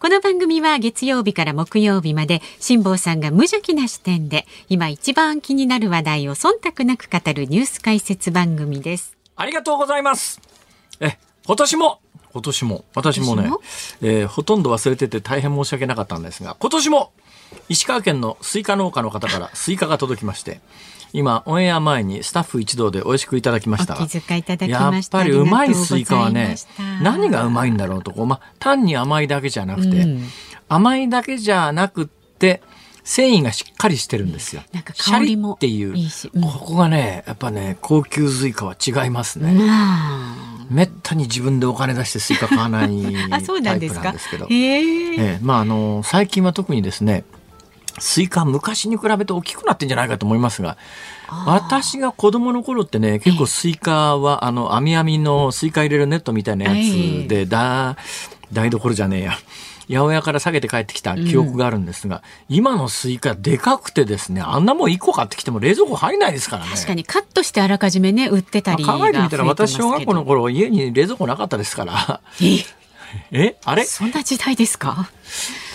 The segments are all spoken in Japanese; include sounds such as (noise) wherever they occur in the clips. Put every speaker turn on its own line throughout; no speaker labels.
この番組は月曜日から木曜日まで辛坊さんが無邪気な視点で今一番気になる話題を忖度なく語るニュース解説番組です。
ありがとうございます。え、今年も？今年も私もねも、えー、ほとんど忘れてて大変申し訳なかったんですが今年も石川県のスイカ農家の方からスイカが届きまして今オンエア前にスタッフ一同で美味しくいただきました
が
やっぱりうまいスイカはね何がうまいんだろうとこう、まあ、単に甘いだけじゃなくて、うん、甘いだけじゃなくって繊維がしっかりしてるんですよ。
なんか香りも
っていううん、ここがねやっぱね高級スイカは違いますね。めったに自分でお金出してスイカ買わない (laughs) タイプなんですけど、ええまああの最近は特にですねスイカ昔に比べて大きくなってんじゃないかと思いますが、私が子供の頃ってね、結構スイカは、あの、網網のスイカ入れるネットみたいなやつで、だ、台所じゃねえや。八百屋から下げて帰ってきた記憶があるんですが、うん、今のスイカでかくてですね、あんなもん1個買ってきても冷蔵庫入んないですからね。
確かにカットしてあらかじめね、売ってたり
考えてみたら私小学校の頃家に冷蔵庫なかったですから。え？(laughs) あれ？
そんな時代ですか？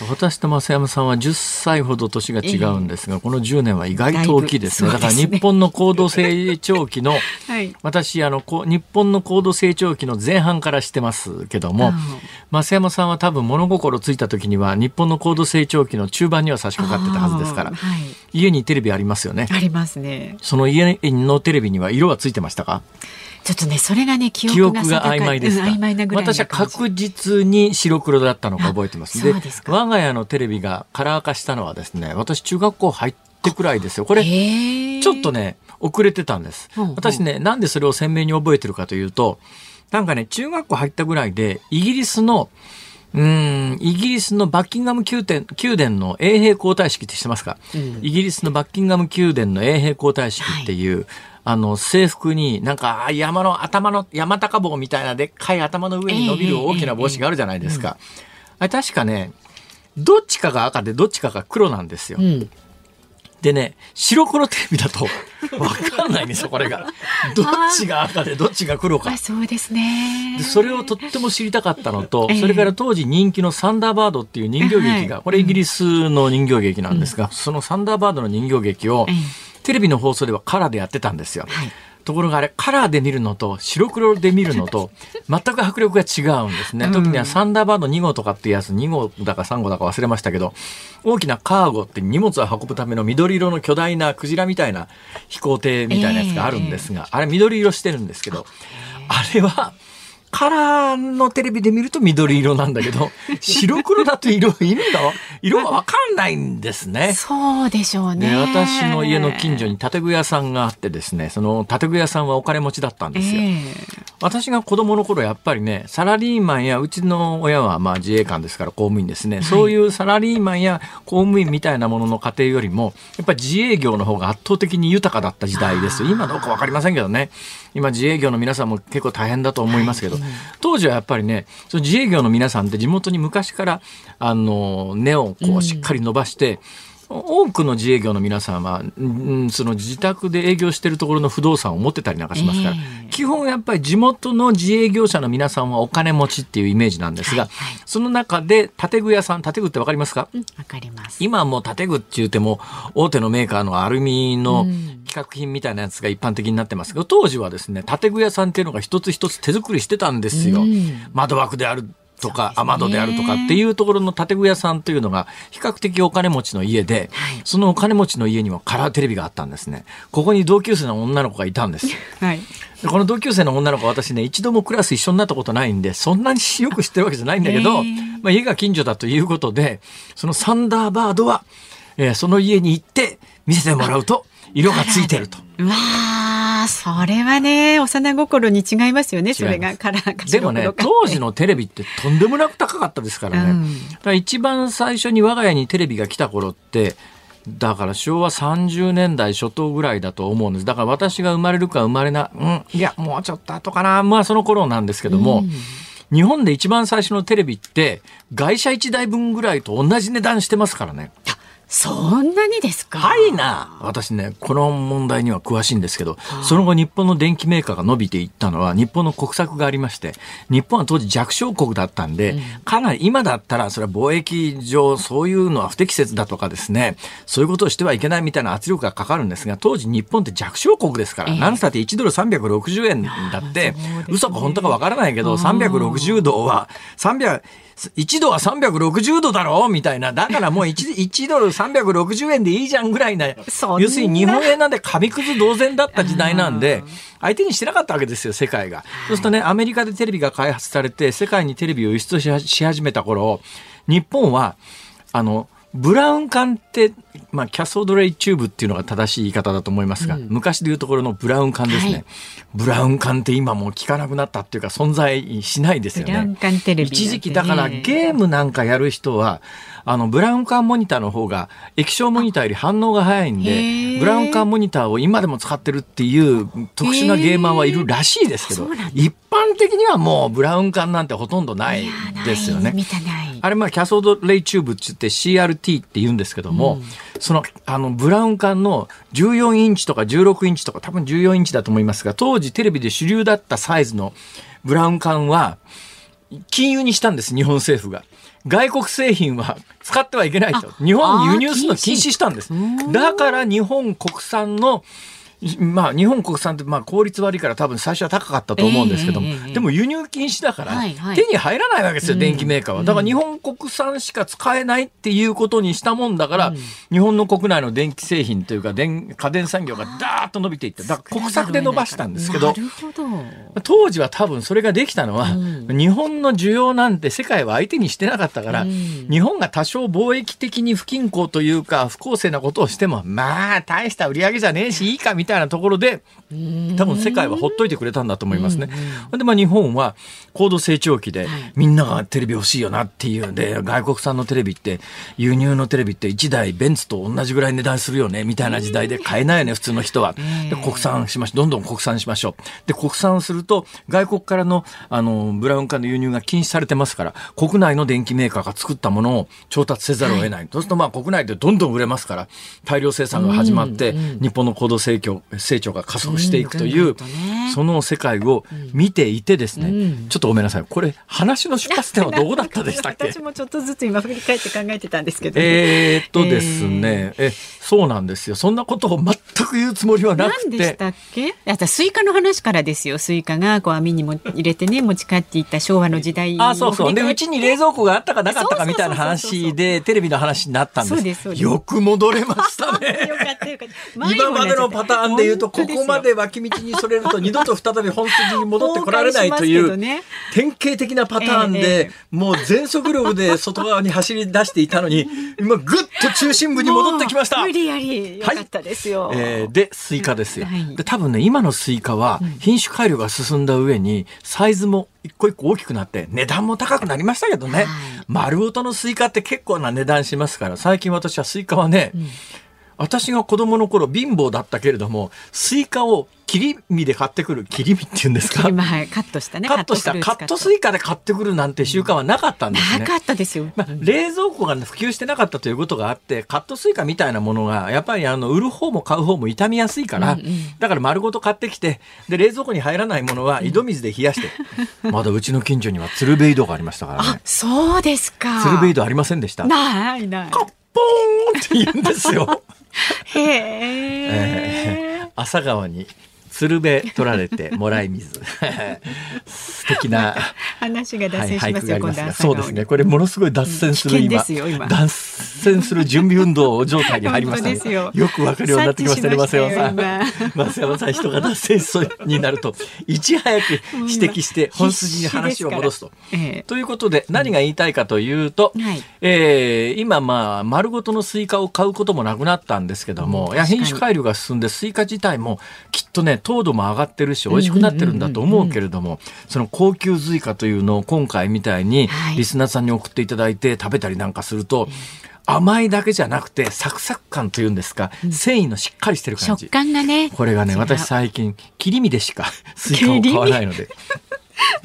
私と増山さんは10歳ほど年が違うんですが、えー、この10年は意外と大きいですね。だから日本の高度成長期の、(laughs) はい、私あの日本の高度成長期の前半からしてますけども、増山さんは多分物心ついた時には日本の高度成長期の中盤には差し掛かってたはずですから、はい、家にテレビありますよね。
ありますね。
その家のテレビには色はついてましたか？
ちょっとね、それがね、記憶が
曖昧ですか、うん、曖昧なぐらい私は確実に白黒だったのか覚えてます。で我が家のテレビがカラー化したのはですね、私中学校入ってくらいですよ。これ、ちょっとね、遅れてたんです。私ね、なんでそれを鮮明に覚えてるかというと、なんかね、中学校入ったぐらいで、イギリスの、うん、イギリスのバッキンガム宮殿宮殿の衛兵交代式って知ってますか、うん、イギリスのバッキンガム宮殿の衛兵交代式っていう、はい。あの、制服になんか山の頭の、山高帽みたいなでっかい頭の上に伸びる大きな帽子があるじゃないですか。あれ確かね、どっちかが赤でどっちかが黒なんですよ。うん、でね、白黒テレビだと (laughs) わかんないんですよ、これが。どっちが赤でどっちが黒か。
そうですね
で。それをとっても知りたかったのと、それから当時人気のサンダーバードっていう人形劇が、これイギリスの人形劇なんですが、そのサンダーバードの人形劇を、テレビの放送ではカラーでやってたんですよ。はいところがあれカラーで見るのと白黒で見るのと (laughs) 全く迫力が違うんですね、特にはサンダーバード2号とかっていうやつ2号だか3号だか忘れましたけど大きなカーゴって荷物を運ぶための緑色の巨大なクジラみたいな飛行艇みたいなやつがあるんですが、あれ緑色してるんですけどあれはカラーのテレビで見ると緑色なんだけど、(laughs) 白黒だと色、色が、色がわかんないんですね。
そうでしょうね。
私の家の近所に建具屋さんがあってですね、その建具屋さんはお金持ちだったんですよ。えー、私が子供の頃やっぱりね、サラリーマンや、うちの親はまあ自衛官ですから公務員ですね、はい、そういうサラリーマンや公務員みたいなものの家庭よりも、やっぱり自営業の方が圧倒的に豊かだった時代ですよ。今どうかわかりませんけどね。今自営業の皆さんも結構大変だと思いますけど、はい、当時はやっぱりねその自営業の皆さんって地元に昔からあの根をこうしっかり伸ばして、うん多くの自営業の皆さんは、うん、その自宅で営業しているところの不動産を持ってたりなんかしますから、えー、基本やっぱり地元の自営業者の皆さんはお金持ちっていうイメージなんですが、はいはい、その中で建具屋さん建具ってわかりますか、
うん、かります。
今もう建具って言っても大手のメーカーのアルミの規格品みたいなやつが一般的になってますけど当時はですね建具屋さんっていうのが一つ一つ手作りしてたんですよ。窓枠であるとか、雨戸であるとかっていうところの建具屋さんというのが比較的お金持ちの家で、はい、そのお金持ちの家にはカラーテレビがあったんですね。ここに同級生の女の子がいたんです。(laughs) はい、この同級生の女の子私ね、一度もクラス一緒になったことないんで、そんなによく知ってるわけじゃないんだけど、まあ、家が近所だということで、そのサンダーバードは、えー、その家に行って見せてもらうと、色がついてると。
うわそれはね幼心に違いますよねそれがカラー
でもね当時のテレビってとんでもなく高かったですからね、うん、から一番最初に我が家にテレビが来た頃ってだから昭和30年代初頭ぐらいだと思うんです。だから私が生まれるか生まれな、うん、いや、もうちょっと後かな。まあその頃なんですけども、うん日本で一番最初のテレビって外車1台分ぐらいと同じ値段してますからね。
そんなにですか？
はいな。私ね、この問題には詳しいんですけど、その後日本の電機メーカーが伸びていったのは日本の国策がありまして、日本は当時弱小国だったんで、かなり今だったらそれは貿易上そういうのは不適切だとかですね、そういうことをしてはいけないみたいな圧力がかかるんですが、当時日本って弱小国ですから、何つって1ドル360円だって、嘘か本当かわからないけど、360度は300、1度は360度だろ？みたいな。だからもう 1, 1 (laughs) ドル360円でいいじゃんぐらいな。要するに日本円なんで紙くず同然だった時代なんで、相手にしてなかったわけですよ、世界が。そうするとね、アメリカでテレビが開発されて、世界にテレビを輸出し始めた頃、日本は、あの、ブラウン管って、まあ、キャソドレイチューブっていうのが正しい言い方だと思いますが、うん、昔でいうところのブラウン管ですね、はい、ブラウン管って今もう聞かなくなったっていうか存在しないですよね。一時期だからゲームなんかやる人は、あの、ブラウン管モニターの方が液晶モニターより反応が早いんで、ブラウン管モニターを今でも使ってるっていう特殊なゲーマーはいるらしいですけど、一般的にはもうブラウン管なんてほとんどないですよね。あれまあ cathode ray tube って言って CRT って言うんですけども、うん、そのあのブラウン管の14インチとか16インチとか多分14インチだと思いますが当時テレビで主流だったサイズのブラウン管は金融にしたんです日本政府が。外国製品は使ってはいけないと。日本に輸入するの禁止したんです。だから日本国産のまあ、日本国産ってまあ効率悪いから多分最初は高かったと思うんですけども、えー、でも輸入禁止だから手に入らないわけですよ、電機メーカーは。だから日本国産しか使えないっていうことにしたもんだから、日本の国内の電気製品というか電家電産業がダーッと伸びていった。だから国策で伸ばしたんですけど、当時は多分それができたのは、日本の需要なんて世界は相手にしてなかったから、日本が多少貿易的に不均衡というか不公正なことをしても、まあ大した売り上げじゃねえしいいかみたいなたいなところで多分世界はほっといてくれたんだと思いますね。でまあ日本は高度成長期でみんながテレビ欲しいよなっていうんで外国産のテレビって輸入のテレビって1台ベンツと同じぐらい値段するよねみたいな時代で買えないよね普通の人は。で国産しましょう。どんどん国産しましょう。で国産すると外国からのあのブラウン管の輸入が禁止されてますから国内の電機メーカーが作ったものを調達せざるを得ない、そうするとまあ国内でどんどん売れますから大量生産が始まって、日本の高度成長成長が加速していくという、その世界を見ていてですね、ちょっとごめんなさい。これ話の出発点はどこだったでしたっけ？(laughs)
私もちょっとずつ今振り返って考えてたんですけど、
ね、えー、っとですね、えー、えそうなんですよ。そんなことを全く言うつもりはなくて。
でしたっけ？あスイカの話からですよ。スイカがこう網にも入れてね持ち帰っていった昭和の時代
あそうそう。でうちに冷蔵庫があったかなかったかみたいな話でテレビの話になったんです。よく戻れましたね。(laughs) よかったよかった。今までのパターンで言うとここまで脇道にそれると二度と再び本筋に戻ってこられないという、典型的なパターンで、もう全速力で外側に走り出していたのに、(laughs) 今ぐっと中心部に戻ってきました。
無理やり。よかったですよ。
はい、えー、で、スイカですよ。で、多分ね、今のスイカは品種改良が進んだ上に、サイズも一個一個大きくなって値段も高くなりましたけどね、丸ごとのスイカって結構な値段しますから最近私はスイカはね、うん私が子供の頃貧乏だったけれどもスイカを切り身で買ってくる切り身っていうんですか、
はい、カットしたね
カットした。カットスイカで買ってくるなんて習慣はなかったんですね、
なかったですよ、
まあ、冷蔵庫が、普及してなかったということがあってカットスイカみたいなものがやっぱりあの売る方も買う方も傷みやすいから、うんうん、だから丸ごと買ってきてで冷蔵庫に入らないものは井戸水で冷やして、まだうちの近所には鶴瓶井戸がありましたからね
そうですか
鶴瓶井戸ありませんでした
ないない
ーンって言うんですよ。
へえ
ー、朝川に鶴瓶取られてもらい水。(laughs) 素敵な。
話が脱線しますよ、はい、今度
そうですね。これものすごい脱線する今。今。脱線する準備運動状態に入りました、ね、よ。くわかるようになってきましたね増山さん。増山さん人が脱線しそうになるといち早く指摘して本筋に話を戻すと、ええ。ということで何が言いたいかというと、うんはい、えー、今まあ丸ごとのスイカを買うこともなくなったんですけども、うん、いや品種改良が進んでスイカ自体もきっとね糖度も上がってるし美味しくなってるんだと思うけれども、その高級スイカというのを今回みたいにリスナーさんに送っていただいて食べたりなんかすると、甘いだけじゃなくてサクサク感というんですか、うん、繊維のしっかりしてる感
じ。食感がね。
これがね私最近切り身でしかスイカを買わないので (laughs)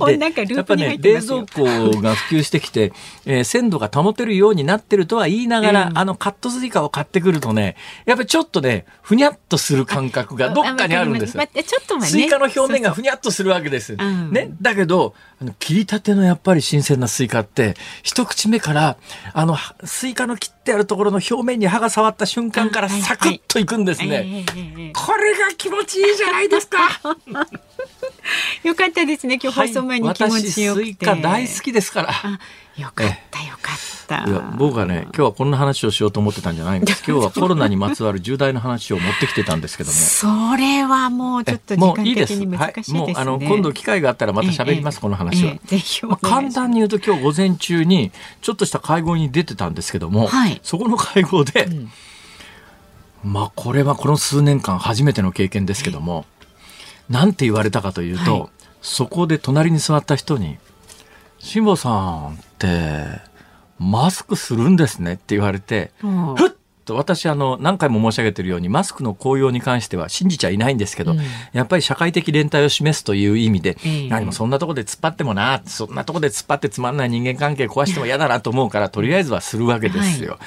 やっぱね冷蔵庫が普及してきて、えー、鮮度が保てるようになってるとは言いながら、うん、あのカットスイカを買ってくるとねやっぱりちょっとねふにゃっとする感覚がどっかにあるんです。よ。スイカの表面がふにゃっとするわけです。ね、だけどあの切りたてのやっぱり新鮮なスイカって一口目からあのスイカの切ってあるところの表面に歯が触った瞬間からサクッといくんですね。これが気持ちいいじゃないですか。(laughs)
よかったですね今日放送前に気持ちよくて、はい、スイ
カ大好きですから。
よかったよかった。
いや僕はね今日はこんな話をしようと思ってたんじゃないんです。(laughs) 今日はコロナにまつわる重大な話を持ってきてたんですけども。
それはもうちょっと時間的に難しいですね、はい、もうあの
今度機会があったらまた喋ります、この話は、ぜひまあ、簡単に言うと今日午前中にちょっとした会合に出てたんですけども、はい、そこの会合で、うん、まあこれはこの数年間初めての経験ですけども、なんて言われたかというと、はい、そこで隣に座った人に「辛坊さんってマスクするんですね」って言われて、うん、ふっと私あの何回も申し上げているようにマスクの効用に関しては信じちゃいないんですけど、うん、やっぱり社会的連帯を示すという意味で、うん、何もそんなとこで突っ張ってもなそんなとこで突っ張ってつまんない人間関係壊しても嫌だなと思うからとりあえずはするわけですよ。はい、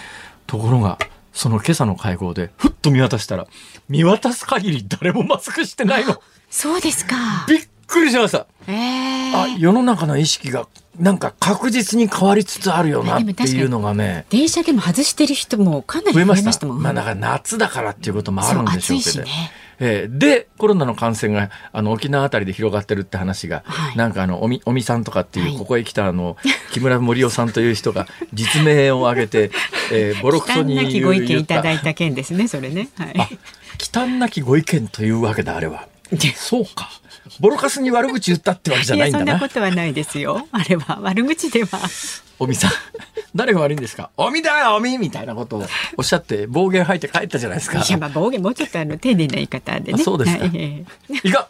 ところがその今朝の会合でふっと見渡したら見渡す限り誰もマスクしてないの。(laughs)
そうですか。
びっくりしました。
えー、
あ、世の中の意識がなんか確実に変わりつつあるよなっていうのがね。
電車でも外してる人もかなり増えましたもん。
まあだから夏だからっていうこともあるんでしょうけど。ね、えー、でコロナの感染があの沖縄あたりで広がってるって話が、はい、なんかあのおみおみさんとかっていう、はい、ここへ来たあの木村森夫さんという人が実名を挙げて、えー、(laughs) ボロクソに言
うきご意見いただいた件ですねそれね。はい、
忌憚なきご意見というわけだあれは。そうか。ボロカスに悪口言ったってわけじゃないんだな。
そんなことはないですよ。(laughs) あれは悪口では。
おみさん、誰が悪いんですか？おみだよ、おみみたいなことをおっしゃって暴言吐いて帰ったじゃないですか。
いや、まあ暴言もうちょっとあの丁寧な言い方でね。
そうですか。いか、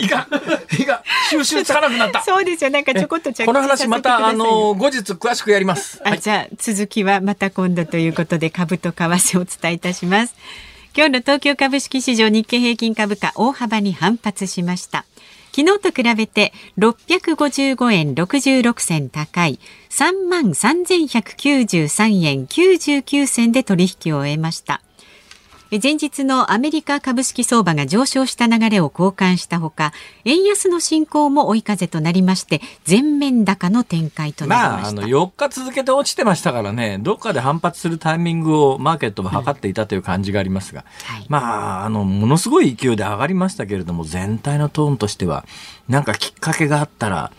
いか、(laughs) いか、収集つかなくなった。
そうですよ。なんかちょこっと
この話またあの後日詳しくやります。
あ、じゃあ続きはまた今度ということで株と為替をお伝えいたします。今日の東京株式市場日経平均株価大幅に反発しました。昨日と比べて655円66銭高い3万3193円99銭で取引を終えました。前日のアメリカ株式相場が上昇した流れを交換したほか円安の進行も追い風となりまして全面高の展開となりました、まあ、あの
4日続けて落ちてましたからねどっかで反発するタイミングをマーケットは測っていたという感じがありますが、うんはい、まああのものすごい勢いで上がりましたけれども全体のトーンとしてはなんかきっかけがあったら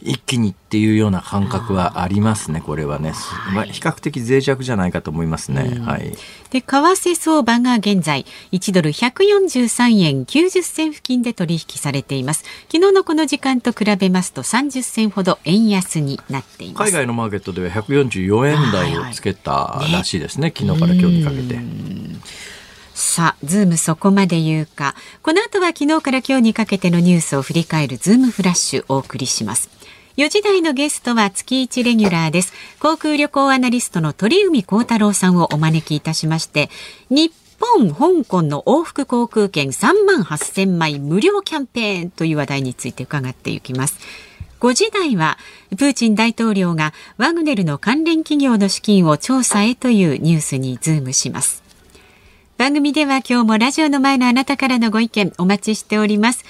一気にっていうような感覚はありますね、これはね、まあ、比較的脆弱じゃないかと思いますね。うん、はい。
で、為替相場が現在1ドル143円90銭付近で取引されています。昨日のこの時間と比べますと30銭ほど円安になっています。
海外のマーケットでは144円台をつけたらしいですね、はいはい、昨日から今日にかけて。
さあ、ズームそこまで言うか。この後は昨日から今日にかけてのニュースを振り返るズームフラッシュお送りします。4時台のゲストは月1レギュラーです。航空旅行アナリストの鳥海高太朗さんをお招きいたしまして、日本、香港の往復航空券3万8000枚無料キャンペーンという話題について伺っていきます。5時台は、プーチン大統領がワグネルの関連企業の資金を調査へというニュースにズームします。番組では今日もラジオの前のあなたからのご意見お待ちしております。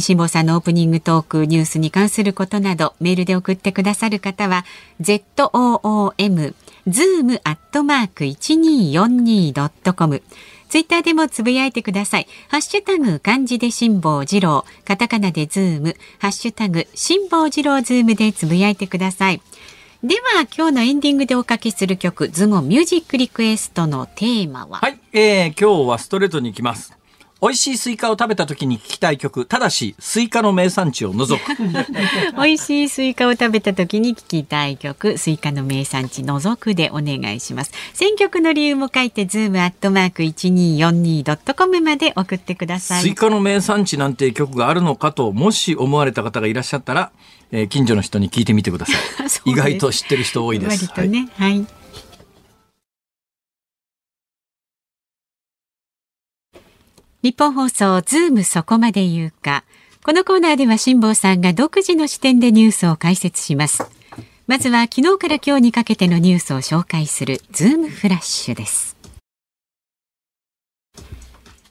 辛坊さんのオープニングトークニュースに関することなどメールで送ってくださる方は ZOOM zoom アットマーク 1242.com ツイッターでもつぶやいてください。ハッシュタグ漢字で辛坊治郎、カタカナでズーム、ハッシュタグ辛坊治郎ズームでつぶやいてください。では今日のエンディングでおかけする曲ズームミュージックリクエストのテーマは？
はい、えー、今日はストレートに行きます美味しいスイカを食べた時に聴きたい曲、ただし、スイカの名産地を除く。(laughs)
美味しいスイカを食べた時に聴きたい曲、スイカの名産地除くでお願いします。選曲の理由も書いて、ズームアットマーク 1242.com まで送ってください。
スイカの名産地なんて曲があるのかと、もし思われた方がいらっしゃったら、えー、近所の人に聞いてみてください。(laughs) 意外と知ってる人多いです。
割とね、はい、はいニッポン放送ズームそこまで言うか。このコーナーでは辛坊さんが独自の視点でニュースを解説します。まずは昨日から今日にかけてのニュースを紹介するズームフラッシュです。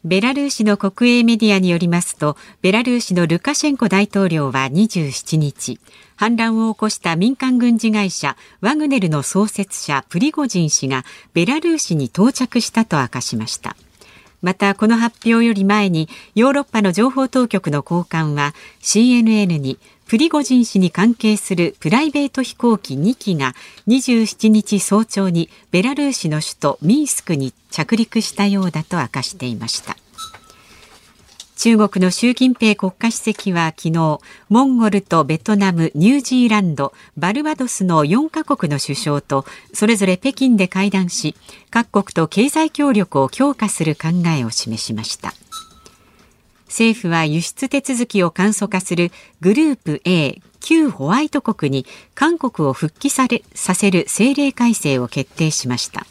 ベラルーシの国営メディアによりますと、ベラルーシのルカシェンコ大統領は27日、反乱を起こした民間軍事会社ワグネルの創設者プリゴジン氏がベラルーシに到着したと明かしました。またこの発表より前にヨーロッパの情報当局の高官は CNN にプリゴジン氏に関係するプライベート飛行機2機が27日早朝にベラルーシの首都ミンスクに着陸したようだと明かしていました。中国の習近平国家主席は昨日モンゴルとベトナムニュージーランドバルバドスの4カ国の首相とそれぞれ北京で会談し各国と経済協力を強化する考えを示しました。政府は輸出手続きを簡素化するグループ A 旧ホワイト国に韓国を復帰されさせる政令改正を決定しました。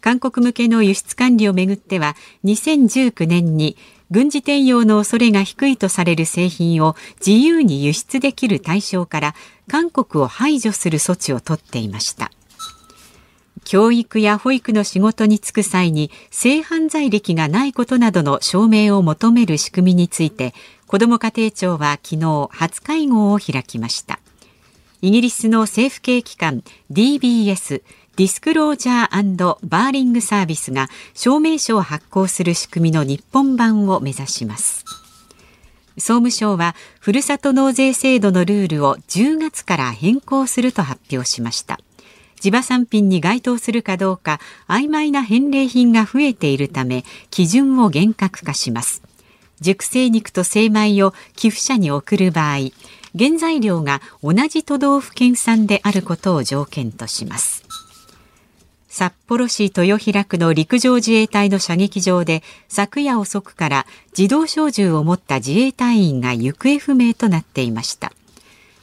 韓国向けの輸出管理をめぐっては2019年に軍事転用の恐れが低いとされる製品を自由に輸出できる対象から韓国を排除する措置を取っていました。教育や保育の仕事に就く際に性犯罪歴がないことなどの証明を求める仕組みについて子ども家庭庁は昨日初会合を開きました。イギリスの政府系機関 DBS ディスクロージャーバーリングサービスが証明書を発行する仕組みの日本版を目指します。総務省はふるさと納税制度のルールを10月から変更すると発表しました。地場産品に該当するかどうか曖昧な返礼品が増えているため基準を厳格化します。熟成肉と精米を寄付者に送る場合原材料が同じ都道府県産であることを条件とします。札幌市豊平区の陸上自衛隊の射撃場で昨夜遅くから自動小銃を持った自衛隊員が行方不明となっていました。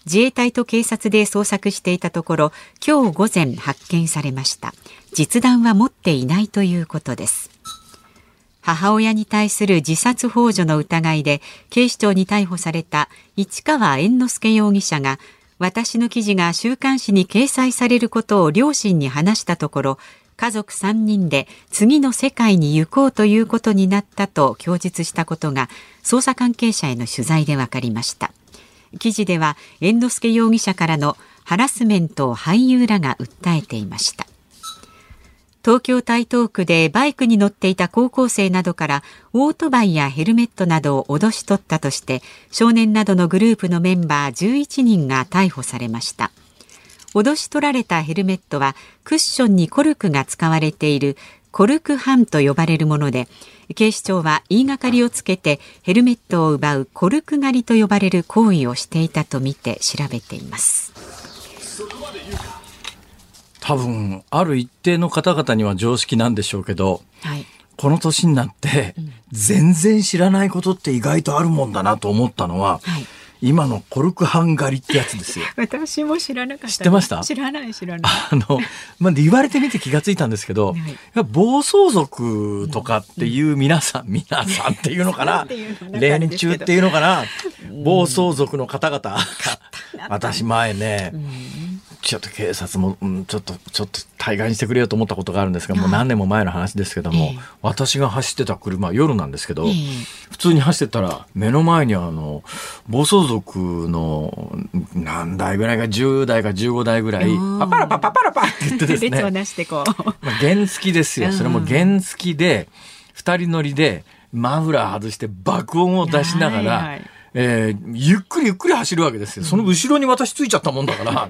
自衛隊と警察で捜索していたところ今日午前発見されました。実弾は持っていないということです。母親に対する自殺幇助の疑いで警視庁に逮捕された市川猿之助容疑者が私の記事が週刊誌に掲載されることを両親に話したところ家族3人で次の世界に行こうということになったと供述したことが捜査関係者への取材で分かりました。記事では猿之助容疑者からのハラスメントを俳優らが訴えていました。東京台東区でバイクに乗っていた高校生などからオートバイやヘルメットなどを脅し取ったとして少年などのグループのメンバー11人が逮捕されました。脅し取られたヘルメットはクッションにコルクが使われているコルクハンと呼ばれるもので警視庁は言いがかりをつけてヘルメットを奪うコルク狩りと呼ばれる行為をしていたとみて調べています。
多分ある一定の方々には常識なんでしょうけど、はい、この年になって全然知らないことって意外とあるもんだなと思ったのは、はい。今のコルクハンガリってやつですよ。(laughs)
私も知らなかった。
知ってました？
知らない知らない。
あの、まあ、言われてみて気がついたんですけど、はい、暴走族とかっていう皆さん、皆さんっていうのかな？(laughs) 連中っていうのかな？暴走族の方々。(laughs) 私前ね、ちょっと警察も、うん、ちょっと、ちょっと対外にしてくれよと思ったことがあるんですが、もう何年も前の話ですけども、えー、私が走ってた車、夜なんですけど、えー、普通に走ってたら、目の前にあの、暴走族の何台ぐらいが10代か15台ぐらい、パパラパパパラパって言ってですね。(laughs) まあ、原付ですよ。それも原付で、二人乗りで、マフラー外して爆音を出しながら、はいはい。えー、ゆっくりゆっくり走るわけですよ。その後ろに私ついちゃったもんだから、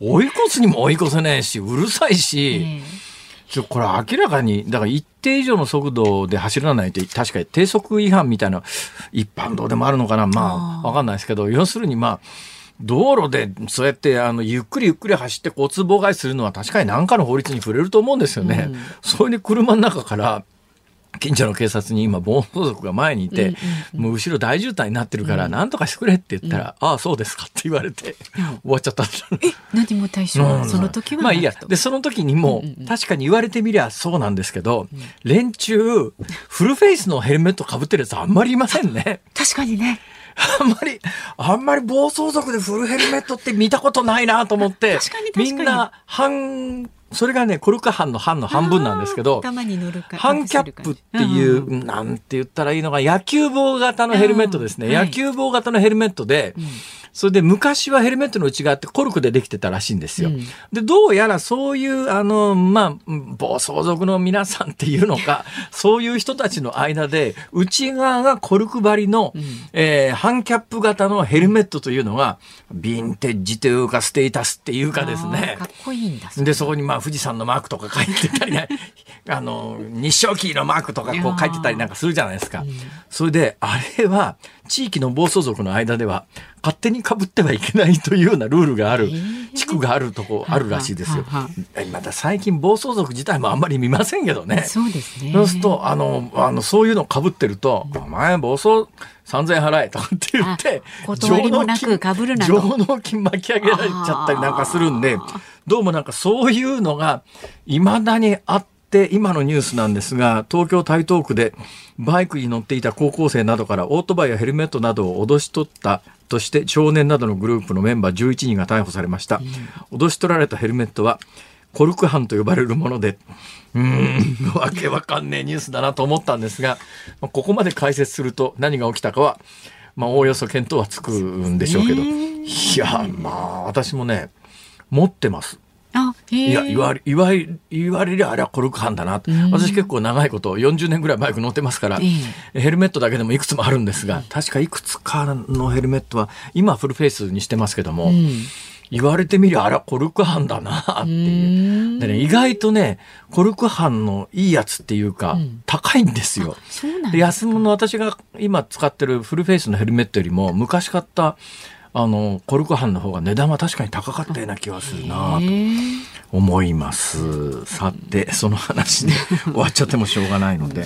追い越すにも追い越せないし、うるさいし、ちょこれ明らかにだから一定以上の速度で走らないと確かに低速違反みたいな一般道でもあるのかな。まあわかんないですけど要するにまあ道路でそうやってあのゆっくりゆっくり走って交通妨害するのは確かに何かの法律に触れると思うんですよね。うん、それで車の中から近所の警察に今暴走族が前にいて、もう後ろ大渋滞になってるから何とかしてくれって言ったら、ああそうですかって言われて、終わっちゃった
え何も対象はその時は
まあいいや。でその時にも、確かに言われてみりゃそうなんですけど、連中フルフェイスのヘルメットかぶってるやつあんまりいませんね。(laughs)
確かにね。
あんまり、あんまり暴走族でフルヘルメットって見たことないなと思って、みんな半それがねコルク半の半の半分なんですけど半キャップっていう、うん、なんて言ったらいいのか野球帽型のヘルメットですね、野球帽型のヘルメットで、うんそれで昔はヘルメットの内側ってコルクでできてたらしいんですよ。うん、で、どうやらそういう、あの、まあ、暴走族の皆さんっていうのか、(laughs) そういう人たちの間で、内側がコルク張りの、うん、えー、半キャップ型のヘルメットというのが、ヴィンテージというか、ステータスっていうかですね。
かっこいいんだ。
で、そこにまあ、富士山のマークとか書いてたりね、(laughs) あの、日照キーのマークとかこう書いてたりなんかするじゃないですか。うん、それで、あれは、地域の暴走族の間では勝手にかぶってはいけないというようなルールがある地区があるとこあるらしいですよ。また最近暴走族自体もあんまり見ませんけどね。
そうですね。
そうするとあのあのそういうのかぶってると「お前暴走3000円払え」とかって言って
上納金
上納金巻き上げられちゃったりなんかするんでどうもなんかそういうのがいまだにあって。て今のニュースなんですが東京台東区でバイクに乗っていた高校生などからオートバイやヘルメットなどを脅し取ったとして少年などのグループのメンバー11人が逮捕されました、うん、脅し取られたヘルメットはコルク犯と呼ばれるもので。うん。わけわかんねえニュースだなと思ったんですがここまで解説すると何が起きたかはまあおおよそ見当はつくんでしょうけど。いやまあ私もね持ってます。いや言われ言われ言われりゃあれはコルク犯だな、私結構長いこと40年ぐらいバイク乗ってますから、ヘルメットだけでもいくつもあるんですが確かいくつかのヘルメットは今フルフェイスにしてますけども、うん、言われてみりゃあれはコルク犯だなっていう。でね意外とねコルク犯のいいやつっていうか、うん、高いんですよ。で安物の私が今使ってるフルフェイスのヘルメットよりも昔買ったあのコルク版の方が値段は確かに高かったような気がするなと思います。さてその話で (laughs) 終わっちゃってもしょうがないので。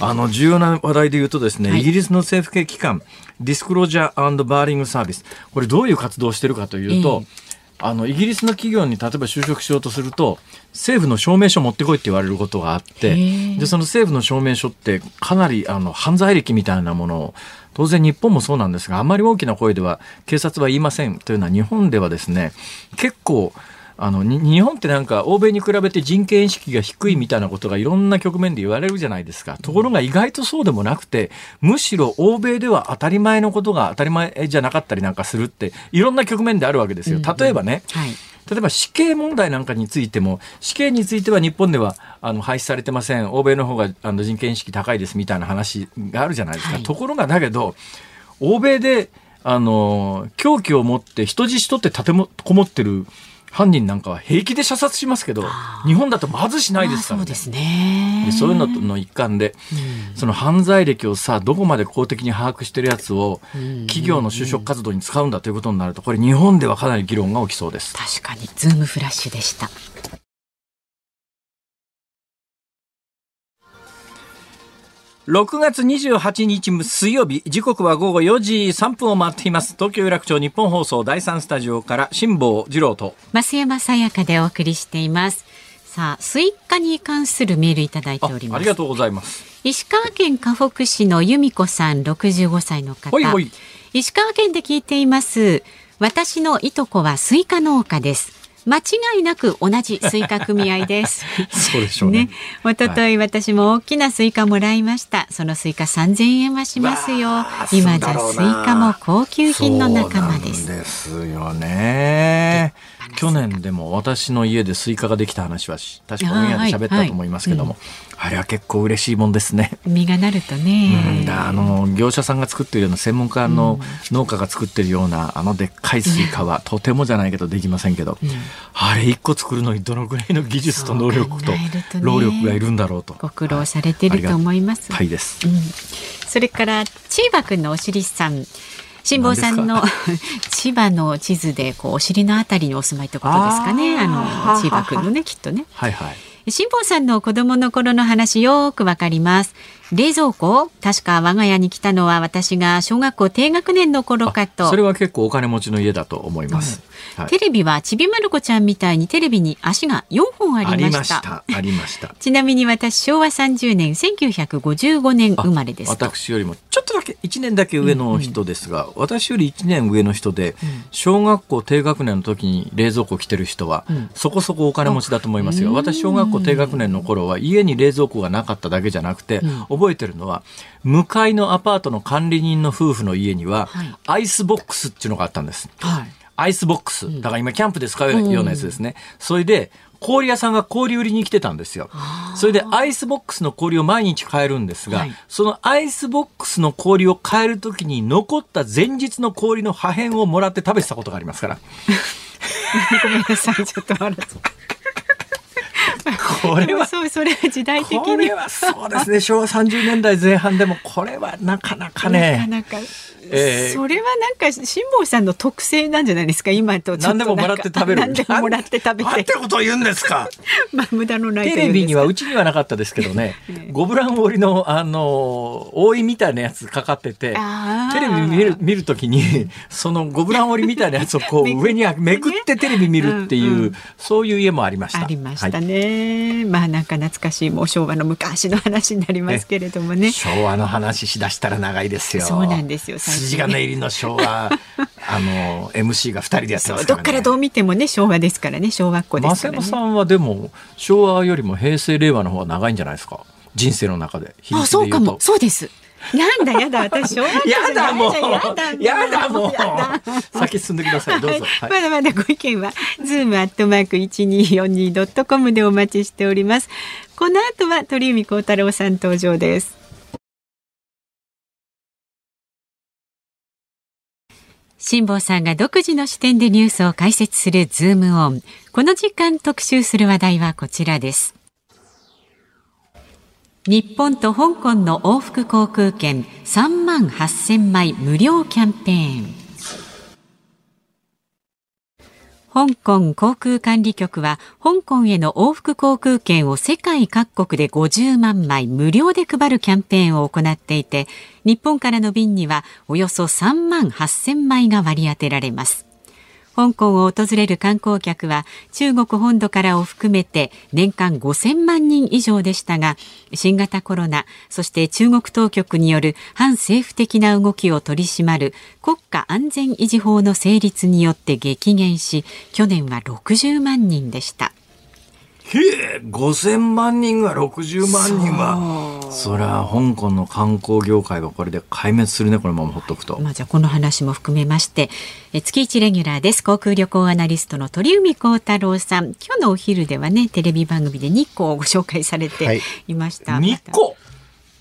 あの重要な話題で言うとですね、はい、イギリスの政府系機関ディスクロージャーバーリングサービスこれどういう活動をしてるかというと、あのイギリスの企業に例えば就職しようとすると政府の証明書持ってこいって言われることがあってでその政府の証明書ってかなりあの犯罪歴みたいなものを当然日本もそうなんですがあまり大きな声では警察は言いません。というのは日本ではですね結構あの日本ってなんか欧米に比べて人権意識が低いみたいなことがいろんな局面で言われるじゃないですか。ところが意外とそうでもなくてむしろ欧米では当たり前のことが当たり前じゃなかったりなんかするっていろんな局面であるわけですよ。例えばね、うんうんはい。例えば死刑問題なんかについても死刑については日本ではあの廃止されてません。欧米の方があの人権意識高いですみたいな話があるじゃないですか、はい、ところがだけど欧米であの凶器を持って人質取って立てもこもってる犯人なんかは平気で射殺しますけど日本だとまずしないですから
ね。そうですね
でそういうのの一環で、うん、その犯罪歴をさどこまで公的に把握してるやつを企業の就職活動に使うんだということになるとこれ日本ではかなり議論が起きそうです。
確かにズームフラッシュでした。
6月28日水曜日時刻は午後4時3分を回っています。東京有楽町ニッポン放送第3スタジオから辛坊治郎と。
増山さやかでお送りしています。さあスイカに関するメールいただいております。
ありがとうございます。
石川県かほく市の由美子さん65歳の方。石川県で聞いています。私のいとこはスイカ農家です間違いなく同じスイカ組合です。(laughs)
そうでしょうね。ね
一昨日、はい、私も大きなスイカもらいました。そのスイカ3000円はしますよ。今じゃスイカも高級品の仲間です。
ですですよね去年でも私の家でスイカができた話は確かオンエアで喋ったと思いますけども、あれは結構嬉しいもんですね。
実がなるとね。
うん、あの業者さんが作ってるような専門家の農家が作ってるような、あのでっかいスイカはとてもじゃないけどできませんけど、うん、あれ一個作るのにどのぐらいの技術と能力と労力がいるんだろうと。
ご苦労されてると思います。
はいです。
うん、それからチーバくんのお尻さん。辛坊さんの (laughs) 千葉の地図でこうお尻のあたりにお住まいってことですかね。あの千葉君のねきっとね。
はいはい。
辛坊さんの子供の頃の話よくわかります。冷蔵庫確か我が家に来たのは私が小学校低学年の頃かと。
それは結構お金持ちの家だと思います。
うんはい、テレビはちびまる子ちゃんみたいにテレビに足が4本ありました。
ありました。
ちなみに私昭和30年1955年生まれです。
私よりもちょっとだけ1年だけ上の人ですが、うん。うん、私より1年上の人で、小学校低学年の時に冷蔵庫来てる人は、うん、そこそこお金持ちだと思いますよ。私小学校低学年の頃は家に冷蔵庫がなかっただけじゃなくて、覚えてるのは向かいのアパートの管理人の夫婦の家には、はい、アイスボックスっていうのがあったんです。はい、アイスボックス。だから今キャンプで使うようなやつですね。うん、それで、氷屋さんが氷売りに来てたんですよ。それでアイスボックスの氷を毎日替えるんですが、はい、そのアイスボックスの氷を替えるときに残った前日の氷の破片をもらって食べてたことがありますから。(laughs)
ごめんなさい、ちょっと笑って。これはそうそれは時代的にこ
れはそうですね昭和30年代前半でもこれはなかなかね
なかなかえー、それはなんか辛坊さんの特性なんじゃないですか？今と
何でももらって食べる。
何でももらって食べて。
なんてことを言うんですか？(laughs)
まあ無駄のない
テレビにはうちにはなかったですけどね。ゴブラン織のあの覆いみたいなやつかかっててテレビ見る見るときにそのゴブラン織みたいなやつをこう (laughs) 上にめくってテレビ見るっていう、うんうん、そういう家もありました。
ありましたね、はい、まあなんか懐かしいもう昭和の昔の話になりますけれどもね。
昭和の話しだしたら長いですよ。
そうなんですよ
筋金入りの昭和。(laughs) あの MC が2人でやってます
から、ね、どっからどう見てもね昭和ですからね小学校ですからね。
さんはでも昭和よりも平成令和の方が長いんじゃないですか？人生の中で。
あそうかも。そうです。なんだやだ。私昭和
やだもう。やだもう。先進んでください。どうぞ、
はい、まだまだご意見はズームアットマーク一二四二ドットコムでお待ちしております。この後は鳥海高太朗さん登場です辛坊さんが独自の視点でニュースを解説するズームオン。この時間特集する話題はこちらです。日本と香港の往復航空券3万8000枚無料キャンペーン。香港航空管理局は香港への往復航空券を世界各国で50万枚無料で配るキャンペーンを行っていて日本からの便にはおよそ3万8000枚が割り当てられます。香港を訪れる観光客は中国本土からを含めて年間5000万人以上でしたが新型コロナそして中国当局による反政府的な動きを取り締まる国家安全維持法の成立によって激減し去年は60万人でした。
へえ5000万人が60万人は。そりゃ香港の観光業界はこれで壊滅するねこのままほっとくと、
まあ、じゃあこの話も含めましてえ月一レギュラーです。航空旅行アナリストの鳥海高太郎さん。今日のお昼ではねテレビ番組で日光をご紹介されてい。ました、
はい、日光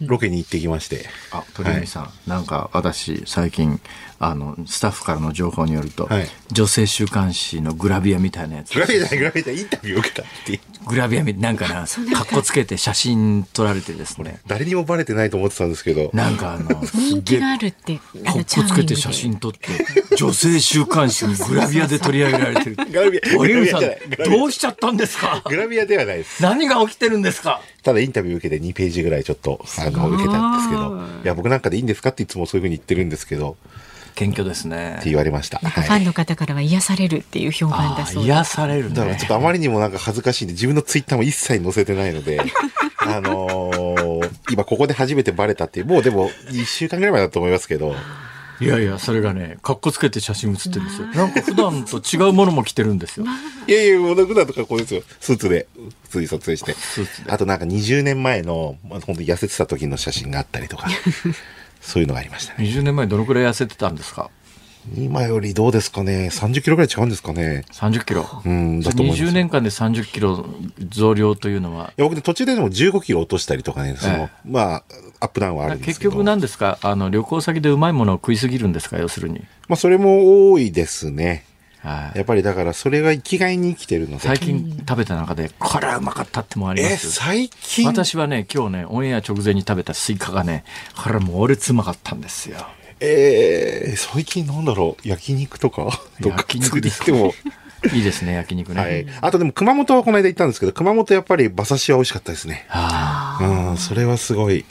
ロケに行ってきまして。
あ、鳥海さん、はい、なんか私、最近、あの、スタッフからの情報によると、はい、女性週刊誌のグラビアみたいなやつ。
グラビアじゃない、グラビアじゃインタビュー受けたって
グラビアみなんかな、かっこつけて写真撮られてですね。
誰にもバレてないと思ってたんですけど。
なんかあの、
人気があるって、
かっこつけて写真撮って、女性週刊誌にグラビアで取り上げられてる。グラビア。森口さん、どうしちゃったんですか？
グラビアではないです。
何が起きてるんですか？
ただインタビュー受けて2ページぐらいちょっと、あの、受けたんですけど、いや、僕なんかでいいんですかっていつもそういうふうに言ってるんですけど、
謙虚ですね。
って言われました。
ファンの方からは癒されるっていう評判だそう
癒される、ね、
だからちょっとあまりにもなんか恥ずかしいんで、自分のツイッターも一切載せてないので、(laughs) あのー、今ここで初めてバレたっていう、もうでも1週間ぐらい前だと思いますけど、
いやいや、それがね、かっこつけて写真写ってるんですよ。なんか普段と違うものも着てるんですよ。
いやいや、もう普段とかこうですよ。スーツで、普通に撮影して。あとなんか20年前の、まあ、本当に痩せてた時の写真があったりとか、(laughs) そういうのがありましたね。
20年前どのくらい痩せてたんですか？
今よりどうですかね、30キロぐらい違うんですかね
？30キロ。
うん、だと思い
ます。20年間で30キロ増量というのは？い
や、僕ね、途中ででも15キロ落としたりとかね、その、ええ、まあ、アップダウンはあるんです
けど。結局なんですか、あの、旅行先でうまいものを食いすぎるんですか、要するに。
まあ、それも多いですね。はい、やっぱりだからそれが生きがいに生きてるので
最近食べた中でこれはうまかったってもあります
最近？
私はね今日ねオンエア直前に食べたスイカがねこれもううまかったんですよ
えー、最近なんだろう？焼肉とか？(laughs)
焼肉でても (laughs) いいですね、焼肉ね。
はい。あとでも熊本はこの間行ったんですけど、熊本やっぱり馬刺しは美味しかったですね。ああ。うん、それはすごい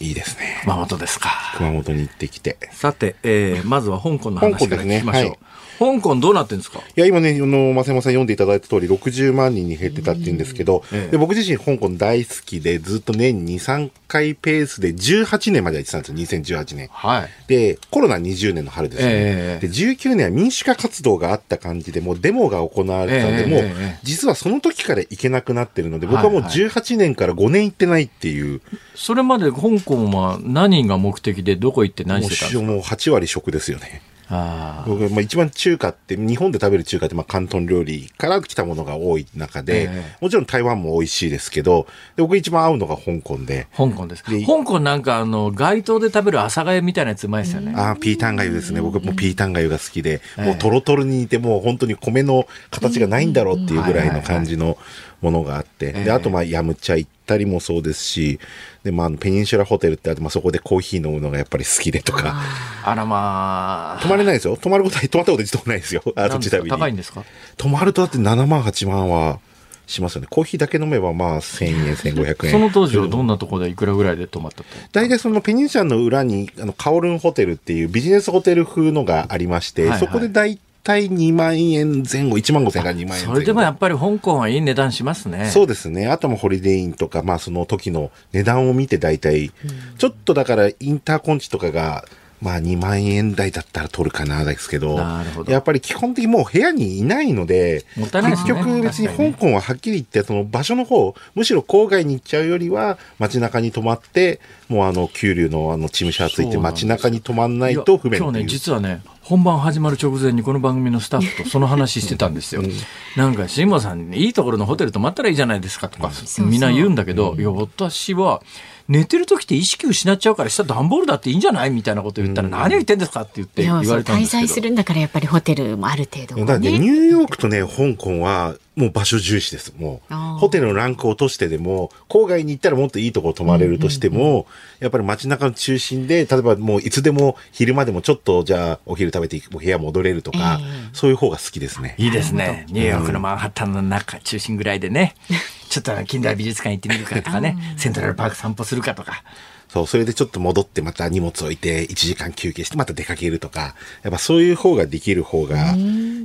いいですね。
熊本ですか。
熊本に行ってきて。
さて、えー、まずは香港の話から聞きましょう。ね。はい香港どうなってんですか？
いや、今ね、あの、松山さん読んでいただいた通り、60万人に減ってたって言うんですけど、ええ、で僕自身香港大好きで、ずっと年に3回ペースで18年までやってたんですよ、2018年。はい。で、コロナ20年の春ですね。え、で、19年は民主化活動があった感じで、もうデモが行われてたんで、もう、実はその時から行けなくなってるので、僕はもう18年から5年行ってないっていう。はいはい、
それまで香港は何が目的でどこ行って何してたんですか？
もう8割食ですよね。僕まあ、一番中華って、日本で食べる中華って、まあ、広東料理から来たものが多い中で、えー、もちろん台湾も美味しいですけど、僕一番合うのが香港で。
香港です。で香港なんか、あの、街頭で食べる朝粥みたいなやつうまいですよね。
ああ、ピータン粥ですね。僕もピータン粥が好きで、もうトロトロに似て、もう本当に米の形がないんだろうっていうぐらいの感じのものがあって、で、あと、まあ、ヤムチャ行ったりもそうですし、で、まあ、ペニンシュラホテルってあって、まあ、そこでコーヒー飲むのがやっぱり好きでとか。
あらま
あ。泊まれないですよ。泊まることは、泊まったこと一度もないですよ。(laughs) あ
と旅高いんですか？
泊まるとだって7万、8万は。しますよね。コーヒーだけ飲めばまあ1000円、1500円。
その当時はどんなところでいくらぐらいで泊まった
大体そのペニンシャンの裏に、あの、カオルンホテルっていうビジネスホテル風のがありまして、はいはい、そこで大体2万円前後、1万5千円から2万円
それでもやっぱり香港はいい値段しますね。
そうですね。あともホリデーインとか、まあその時の値段を見て大体、ちょっとだからインターコンチとかが、まあ2万円台だったら取るかなですけど、ど。やっぱり基本的にもう部屋にいないので、
ね、
結局別に香港ははっきり言ってその場所の方、むしろ郊外に行っちゃうよりは街中に泊まって、もうあの、旧流のあの、チームシャツいて街中に泊まんないと不便
今日ね、実はね、本番始まる直前にこの番組のスタッフとその話してたんですよ。うん、なんか、辛坊さん、いいところのホテル泊まったらいいじゃないですかとか、みんな言うんだけど、いや、私は、寝てる時って意識失っちゃうから下段ボールだっていいんじゃないみたいなこと言ったら、何を言ってんですかって言って言われたんですけど。滞
在するんだからやっぱりホテルもある程度、
ね、だってニューヨークとね香港はもう場所重視です。もう、ホテルのランクを落としてでも、郊外に行ったらもっといいところ泊まれるとしても、うんうんうん、やっぱり街中の中心で、例えばもういつでも昼間でもちょっとじゃあお昼食べて部屋戻れるとか、えー、そういう方が好きですね。
いいですね。ニューヨークのマンハッタンの中、中心ぐらいでね、(laughs) ちょっと近代美術館行ってみるかとかね、セントラルパーク散歩するかとか。
そう、それでちょっと戻ってまた荷物置いて1時間休憩してまた出かけるとか、やっぱそういう方ができる方が、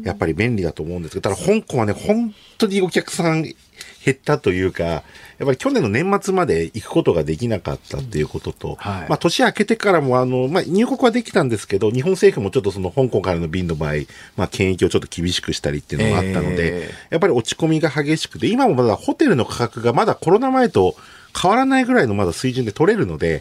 やっぱり便利だと思うんですけど、ただ香港はね、本当にお客さん減ったというか、やっぱり去年の年末まで行くことができなかったっていうことと、はい、まあ年明けてからもあの、まあ入国はできたんですけど、日本政府もちょっとその香港からの便の場合、まあ検疫をちょっと厳しくしたりっていうのがあったので、えー、やっぱり落ち込みが激しくて、今もまだホテルの価格がまだコロナ前と変わらないぐらいのまだ水準で取れるので、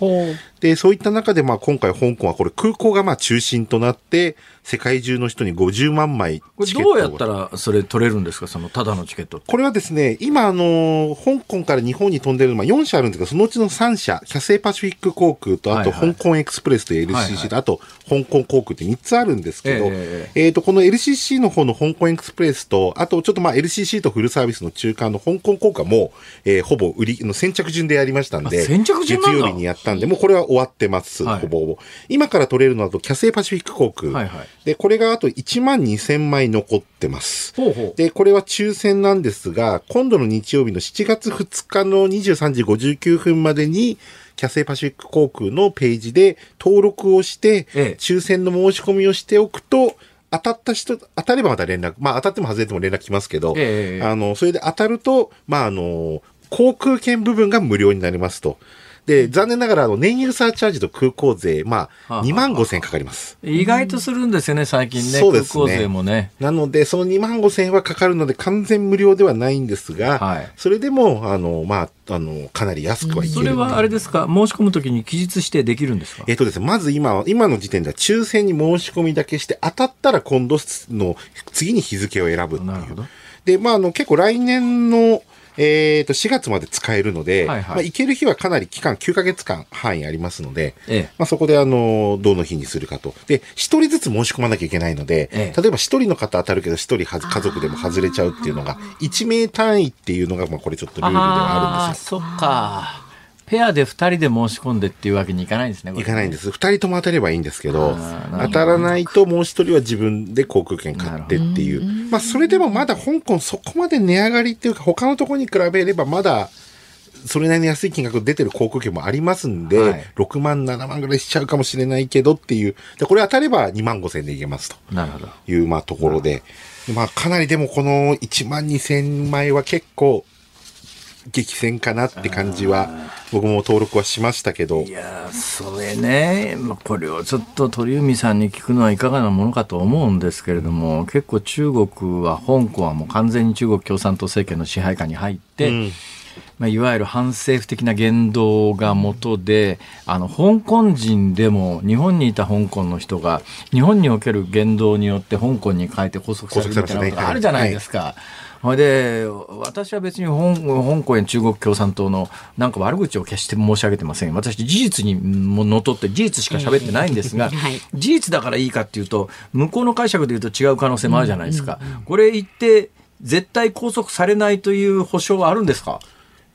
で、そういった中でまあ今回香港はこれ空港がまあ中心となって、世界中の人に50万枚
チケットこれどうやったらそれ取れるんですか？そのただのチケット
これはですね、今あの、香港から日本に飛んでる、まあ4社あるんですが、そのうちの3社、キャセイパシフィック航空と、あと香港エクスプレスと LCC と、あと香港航空って3つあるんですけど、えー、えーと、この LCC の方の香港エクスプレスと、あとちょっとまあ LCC とフルサービスの中間の香港航空も、えー、ほぼ売りの先着順でやりましたんで、
先着順
月曜日にやったんで、もうこれは終わってます、はい、ほぼほぼ。今から取れるのだと、キャセイパシフィック航空。はいはい、で、これがあと1万2000枚残ってます。ほうほうで、これは抽選なんですが、今度の日曜日の7月2日の23時59分までに、キャセイパシフィック航空のページで登録をして、ええ、抽選の申し込みをしておくと、当たった人、当たればまた連絡、まあ当たっても外れても連絡来ますけど、え、あの、それで当たると、まああの、航空券部分が無料になりますと。で、残念ながら、あの、燃油サーチャージと空港税、まあ、2万5千円かかります。
意外とするんですよね、最近ね。そうですね。空港税もね。
なので、その2万5千円はかかるので、完全無料ではないんですが、はい、それでも、あの、まあ、あの、かなり安くはいける。
それはあれですか、申し込むときに期日指定できるんですか？
えっ、とですね、まず今、今の時点では抽選に申し込みだけして、当たったら今度の次に日付を選ぶっていう。なるほど。で、まあ、あの、結構来年の、えっ、ー、と、4月まで使えるので、はいはい、まあ、行ける日はかなり期間、9ヶ月間範囲ありますので、ええ、まあ、そこで、あの、どの日にするかと。で、一人ずつ申し込まなきゃいけないので、ええ、例えば一人の方当たるけど、一人は家族でも外れちゃうっていうのが、1名単位っていうのが、まあ、これちょっとルールではあるんです
よ。そっか。ペアで2人で申し込んでっていうわけにいかないんですね。
いかないんです。2人とも当たればいいんですけど、当たらないともう1人は自分で航空券買ってっていう。まあ、それでもまだ香港そこまで値上がりっていうか、他のところに比べればまだ、それなりに安い金額出てる航空券もありますんで、はい、6万、7万ぐらいしちゃうかもしれないけどっていう、でこれ当たれば2万5千でいけますと。なるほど。いう、まあ、ところで、まあ、かなりでもこの1万2千枚は結構、激戦かなって感じは僕も登録はしましたけど。
いやそれね、まあ、これをちょっと鳥海さんに聞くのはいかがなものかと思うんですけれども結構中国は香港はもう完全に中国共産党政権の支配下に入って、うん、まあ、いわゆる反政府的な言動が元であの香港人でも日本にいた香港の人が日本における言動によって香港に帰って拘束されるみたいなことがあるじゃないですか。はいほいで、私は別に香香港や中国共産党のなんか悪口を決して申し上げてません。私、事実にのっとって事実しか喋ってないんですが、(laughs) はい、事実だからいいかっていうと、向こうの解釈で言うと違う可能性もあるじゃないですか。これ言って、絶対拘束されないという保証はあるんですか？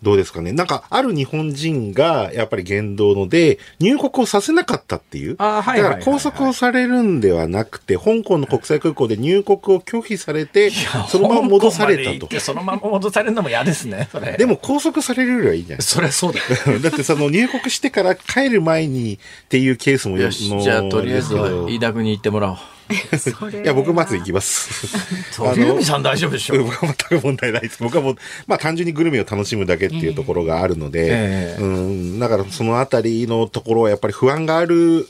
どうですかね。なんか、ある日本人が、やっぱり言動ので、入国をさせなかったっていう。だから拘束をされるんではなくて、香港の国際空港で入国を拒否されて、そのまま戻されたと。
そのまま戻されるのも嫌ですね、
でも拘束されるよりはいいじゃない？
そりゃそうだ
よ。(laughs) だってその入国してから帰る前にっていうケースも
よし、じゃあとりあえず、飯田君に行ってもらおう。
いや、僕まず行きます。
鳥海さん大丈夫でしょ
僕は全く問題ないです。僕はもう、まあ単純にグルメを楽しむだけっていうところがあるので、えー、うん、だからそのあたりのところはやっぱり不安がある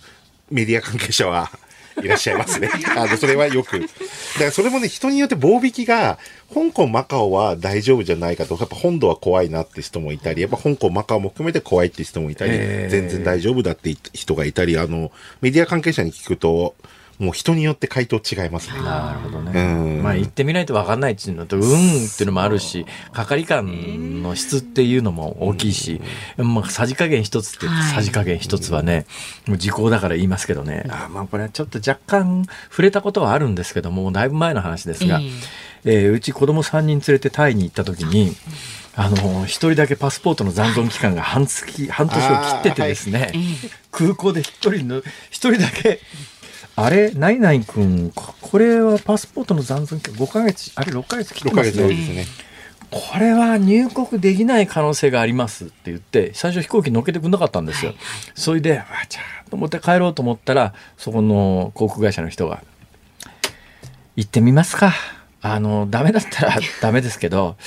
メディア関係者は、いらっしゃいますね。(laughs) あの、それはよく。だからそれもね、人によって棒引きが、香港、マカオは大丈夫じゃないかと、やっぱ本土は怖いなって人もいたり、やっぱ香港、マカオも含めて怖いって人もいたり、全然大丈夫だって人がいたり、あの、メディア関係者に聞くと、もう人によって回答違いますね。
なるほどね。まあ言ってみないと分かんないっていうのと、運っていうのもあるし、係官の質っていうのも大きいし、まあさじ加減一つってさじ加減一つはね、もう時効だから言いますけどね、あまあこれはちょっと若干触れたことはあるんですけども、だいぶ前の話ですが、えー、うち子供3人連れてタイに行った時に、あの、一人だけパスポートの残存期間が半月、半年を切っててですね、空港で一人の、一人だけあれ、ないないくん、これはパスポートの残存期間5ヶ月、あれ6ヶ月切ってますね。ですね。これは入国できない可能性がありますって言って、最初飛行機乗っけてくれなかったんですよ。はい、それで、あちゃーと思って帰ろうと思ったら、そこの航空会社の人が、行ってみますか。あの、ダメだったらダメですけど、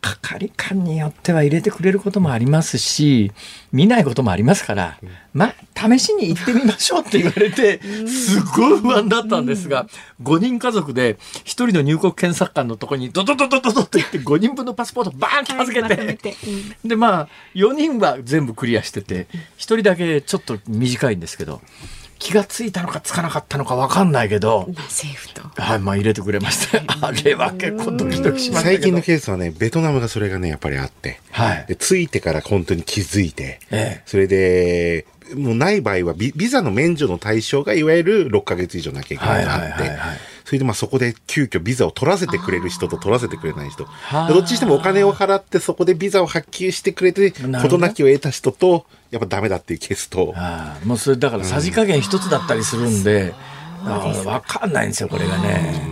係官によっては入れてくれることもありますし見ないこともありますからまあ試しに行ってみましょうって言われてすごい不安だったんですが5人家族で1人の入国検査官のとこにドドドドドドって言って5人分のパスポートバーンと預けて。でまあ4人は全部クリアしてて1人だけちょっと短いんですけど。気がついたのかつかなかったのか分かんないけど、セーフと。はい、まあ入れてくれました。あれは結構ドキドキしました
最近のケースはね、ベトナムがそれがね、やっぱりあって、はい。で、ついてから本当に気づいて、ええ、それで、もうない場合はビ、ビザの免除の対象がいわゆる6ヶ月以上なきゃいけないがあって、はいはいはいはいそれでまあそこで急遽ビザを取らせてくれる人と取らせてくれない人。どっちにしてもお金を払ってそこでビザを発給してくれて、事なきを得た人と、やっぱダメだっていうケースと。
もうそれだからさじ加減一つだったりするんで、わ、かんないんですよ、これがね。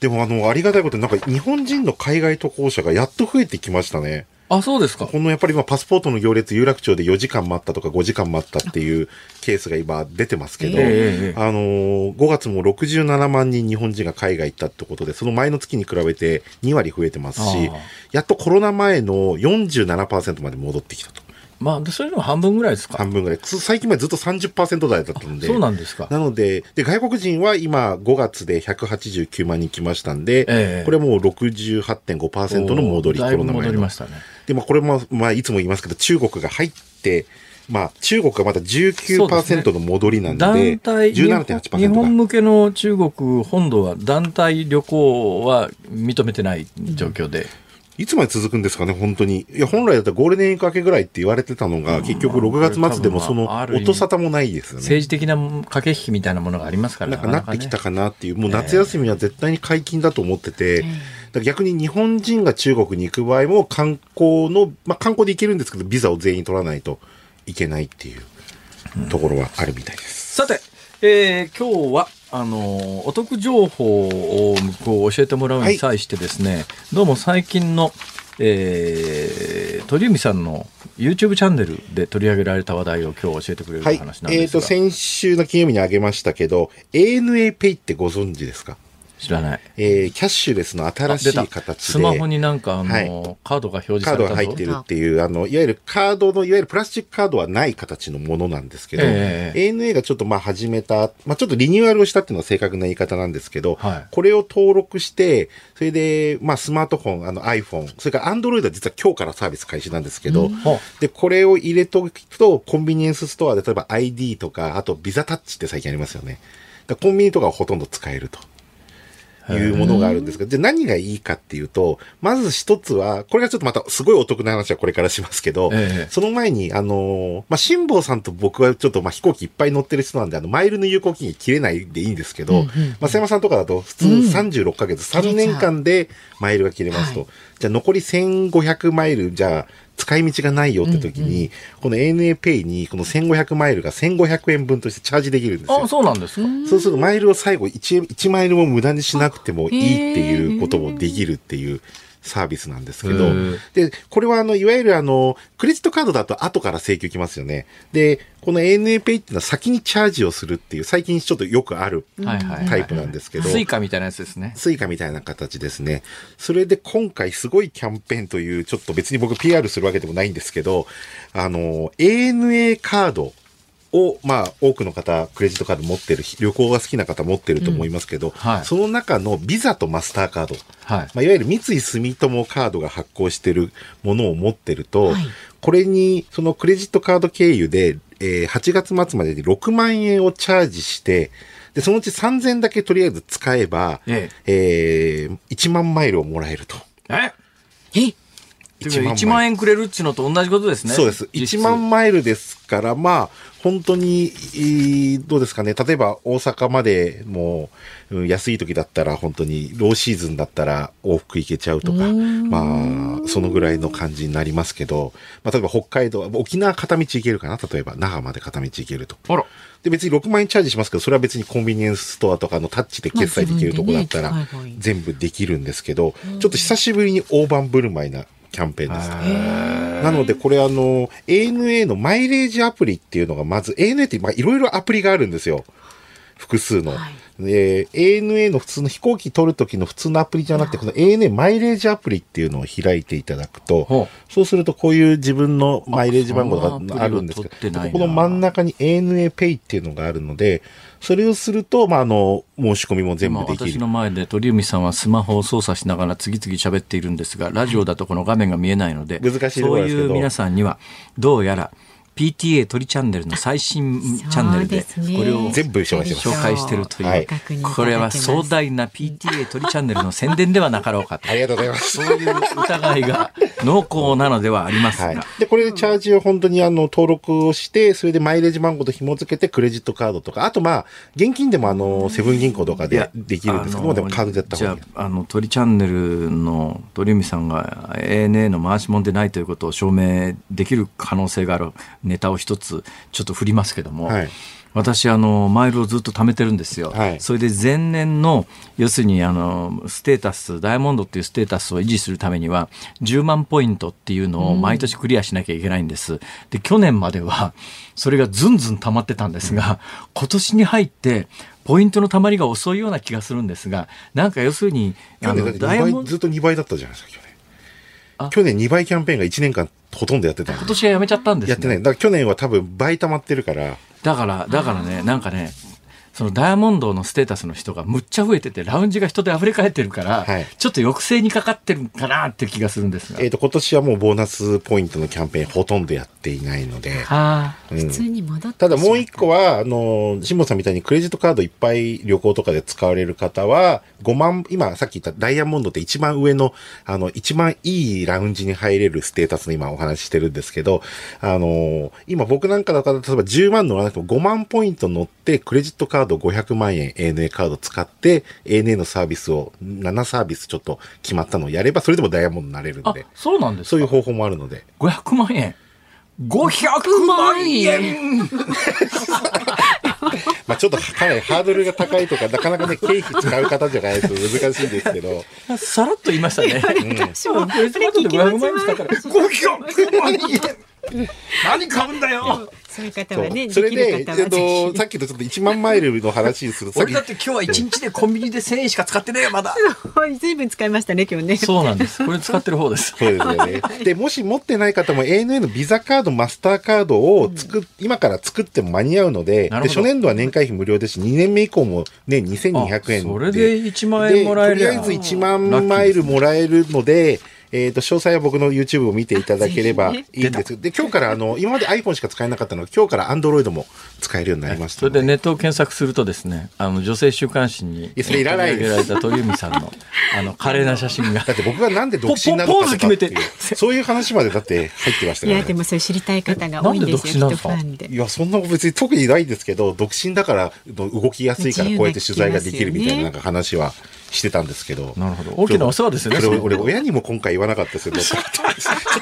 でもあの、ありがたいことなんか日本人の海外渡航者がやっと増えてきましたね。
あ、そうですか。
このやっぱり今パスポートの行列有楽町で4時間待ったとか5時間待ったっていうケースが今出てますけど、えー、あのー、5月も67万人日本人が海外行ったってことで、その前の月に比べて2割増えてますし、やっとコロナ前の47%まで戻ってきたと。
まあ、それでも半分ぐらいですか？
半分ぐらい。最近までずっと30%台だったので。
そうなんですか。
なので、で、外国人は今5月で189万人来ましたんで、えー、これもう68.5%の戻り、コロナ
前戻りましたね。
で、まあこれも、まあいつも言いますけど、中国が入って、まあ、中国がまだ19%の戻りなんで、で
ね、団体17.8%日本向けの中国本土は団体旅行は認めてない状況で。
いつまで続くんですかね、本当に。いや、本来だったらゴールデンウィーク明けぐらいって言われてたのが、結局6月末でもその音沙汰もないですよね。
政治的な駆け引きみたいなものがありますから
なんかなってきたかなっていう、もう夏休みは絶対に解禁だと思ってて、逆に日本人が中国に行く場合も観光の、まあ観光で行けるんですけど、ビザを全員取らないといけないっていうところはあるみたいです。
うん、さて、えー、今日はあのお得情報をこう教えてもらうに際してですね、はい、どうも最近の、えー、鳥海さんの YouTube チャンネルで取り上げられた話題を今日教えてくれる話なんですが、はい、えーと
先週の金曜日にあげましたけど ANA ペイってご存知ですか？
知らない。
えー、キャッシュレスの新しい形で。
スマホになんかあの、はい、カードが表示され
たカードが入ってるっていう、あの、いわゆるカードの、いわゆるプラスチックカードはない形のものなんですけど、えー、ANA がちょっとまあ始めた、まあちょっとリニューアルをしたっていうのは正確な言い方なんですけど、はい、これを登録して、それで、まあスマートフォン、あの iPhone、それから Android は実は今日からサービス開始なんですけど、うん、で、これを入れとくと、コンビニエンスストアで例えば ID とか、あとビザタッチって最近ありますよね。コンビニとかはほとんど使えると。いうものがあるんですが、じゃあ何がいいかっていうと、まず一つは、これがちょっとまたすごいお得な話はこれからしますけど、ええ、その前に、あの、まあ、辛坊さんと僕はちょっとまあ飛行機いっぱい乗ってる人なんで、あの、マイルの有効期限切れないでいいんですけど、うんうん、まあ、瀬山さんとかだと普通36ヶ月、うん、3年間でマイルが切れますと。はい、じゃあ残り1500マイル、じゃあ、使い道がないよって時に、この ANA Pay にこの1500マイルが1500円分としてチャージできるんですよ。
あ、そうなんですか
そうするとマイルを最後 1, 1マイルも無駄にしなくてもいいっていうこともできるっていう。サービスなんですけど、で、これはあの、いわゆるあの、クレジットカードだと後から請求きますよね。で、この ANA Pay っていうのは先にチャージをするっていう、最近ちょっとよくあるタイプなんですけど。
スイカみたいなやつですね。
スイカみたいな形ですね。それで今回すごいキャンペーンという、ちょっと別に僕 PR するわけでもないんですけど、あの、ANA カード、を、まあ、多くの方、クレジットカード持ってる、旅行が好きな方持ってると思いますけど、うんはい、その中のビザとマスターカード、はい。まあ、いわゆる三井住友カードが発行してるものを持ってると、はい、これに、そのクレジットカード経由で、えー、8月末までに6万円をチャージして、で、そのうち3000だけとりあえず使えば、ええ。えー、1万マイルをもらえると。
え？え？1万円くれるっていうのと同じことですね。
そうです。1万マイルですから、まあ、本当に、どうですかね。例えば大阪までもう安い時だったら本当にローシーズンだったら往復行けちゃうとか、まあ、そのぐらいの感じになりますけど、まあ、例えば北海道、沖縄片道行けるかな？例えば那覇まで片道行けると。
あら。
で、別に6万円チャージしますけど、それは別にコンビニエンスストアとかのタッチで決済できるとこだったら全部できるんですけど、ちょっと久しぶりに大盤振る舞いなキャンペーンです、なので、これあの、ANA のマイレージアプリっていうのがまず、ANA っていろいろアプリがあるんですよ。複数の。はい、で、ANA の普通の飛行機取るときの普通のアプリじゃなくて、この ANA マイレージアプリっていうのを開いていただくと、そうするとこういう自分のマイレージ番号があるんですけど、この真ん中に ANA Pay っていうのがあるので、それをすると、まあ、あの、申し込みも全部できる。
私の前で鳥海さんはスマホを操作しながら次々喋っているんですが、ラジオだとこの画面が見えないので、
難しい
そういう皆さんには、どうやら、PTA 鳥チャンネルの最新チャンネルでこれを
全部紹
介してるという、これは壮大な PTA 鳥チャンネルの宣伝ではなかろうか
ありがとうございます。
そういう疑いが濃厚なのではありますが、はい、
でこれでチャージを本当にあの登録をしてそれでマイレージ番号と紐付けてクレジットカードとか。あとまあ現金でもあのセブン銀行とかでできるんですけどもでもカードでやった
方が。いいじゃああの鳥チャンネルの鳥海さんが ANA の回しもんでないということを証明できる可能性があるネタを一つちょっと振りますけども、はい、私あのマイルをずっと貯めてるんですよ、はい、それで前年の要するにあのステータスダイヤモンドっていうステータスを維持するためには10万ポイントっていうのを毎年クリアしなきゃいけないんです、で去年まではそれがずんずん溜まってたんですが今年に入ってポイントのたまりが遅いような気がするんですがなんか要するに
あのダイヤモンドずっと2倍だったじゃないですか去年2倍キャンペーンが1年間ほとんどやってた
今年はやめちゃったんです、ね、
やってない。だから去年は多分倍溜まってるから。
だから、だからね、なんかね、そのダイヤモンドのステータスの人がむっちゃ増えてて、ラウンジが人で溢れ返ってるから、はい、ちょっと抑制にかかってるかなって気がするんですが。
えっ、と、今年はもうボーナスポイントのキャンペーンほとんどやっていないので。は
あ、うん、普通に戻って
ただもう一個は、あの、辛坊さんみたいにクレジットカードいっぱい旅行とかで使われる方は、5万、今さっき言ったダイヤモンドって一番上の、あの、一番いいラウンジに入れるステータスの今お話ししてるんですけど、あの、今僕なんかだったら、例えば10万乗らなくても5万ポイント乗って、クレジットカード500万円 ANA カード使って、ANA のサービスを、7サービスちょっと決まったのをやれば、それでもダイヤモンドになれるんで。
そうなんです
そういう方法もあるので。
500万円500万円 (laughs)
まあちょっとかなりハードルが高いとか、なかなかね、経費使う方じゃないと難しいんですけど。
さらっと言いましたね。うん、私も、これ500万円したから、500万円何買うんだよ
そういう方はね、
それで、えっと、さっきのちょっと1万マイルの話にする
俺だって今日は1日でコンビニで1000円しか使ってねえよ、まだ。(laughs)
ずいぶん使いましたね、今日ね。
そうなんです。これ使ってる方です。
そうですよね。で、もし持ってない方も ANA のビザカード、マスターカードを作、うん、今から作っても間に合うので、で初年度は年会費無料ですし、2年目以降もね、2200円
それで1万円もらえる
とりあえず1万マイルもらえるので、えっ、ー、と、詳細は僕の YouTube を見ていただければいいんです。で、今日からあの、今まで iPhone しか使えなかったのが、今日から Android も使えるようになりました
それでネットを検索するとですね、あの、女性週刊誌に、い
や、それいらない
です。られた鳥海さんの、あの、華麗な写真が。
だって僕がなんで独身なのかっていう、そういう話までだって入ってましたから、
ね、いや、でもそれ知りたい方が多いんですよ、
ファンで。いや、そんな別に特にないんですけど、独身だから動きやすいからこうやって取材ができるみたいななんか話はしてたんですけど。
なるほど。大きなお世話ですね。
それ俺、親にも今回言わなかったですけど、ちょっ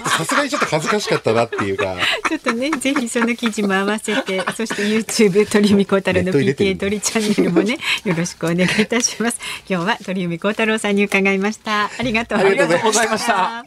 とさすがにちょっと恥ずかしかったなっていうか。
ちょっとね、ぜひその記事も合わせて、(laughs) そして YouTube 鳥海高太郎の PTA 鳥チャンネルもね、よろしくお願いいたします。(laughs) 今日は鳥海高太郎さんに伺いました。ありがとう
ございました。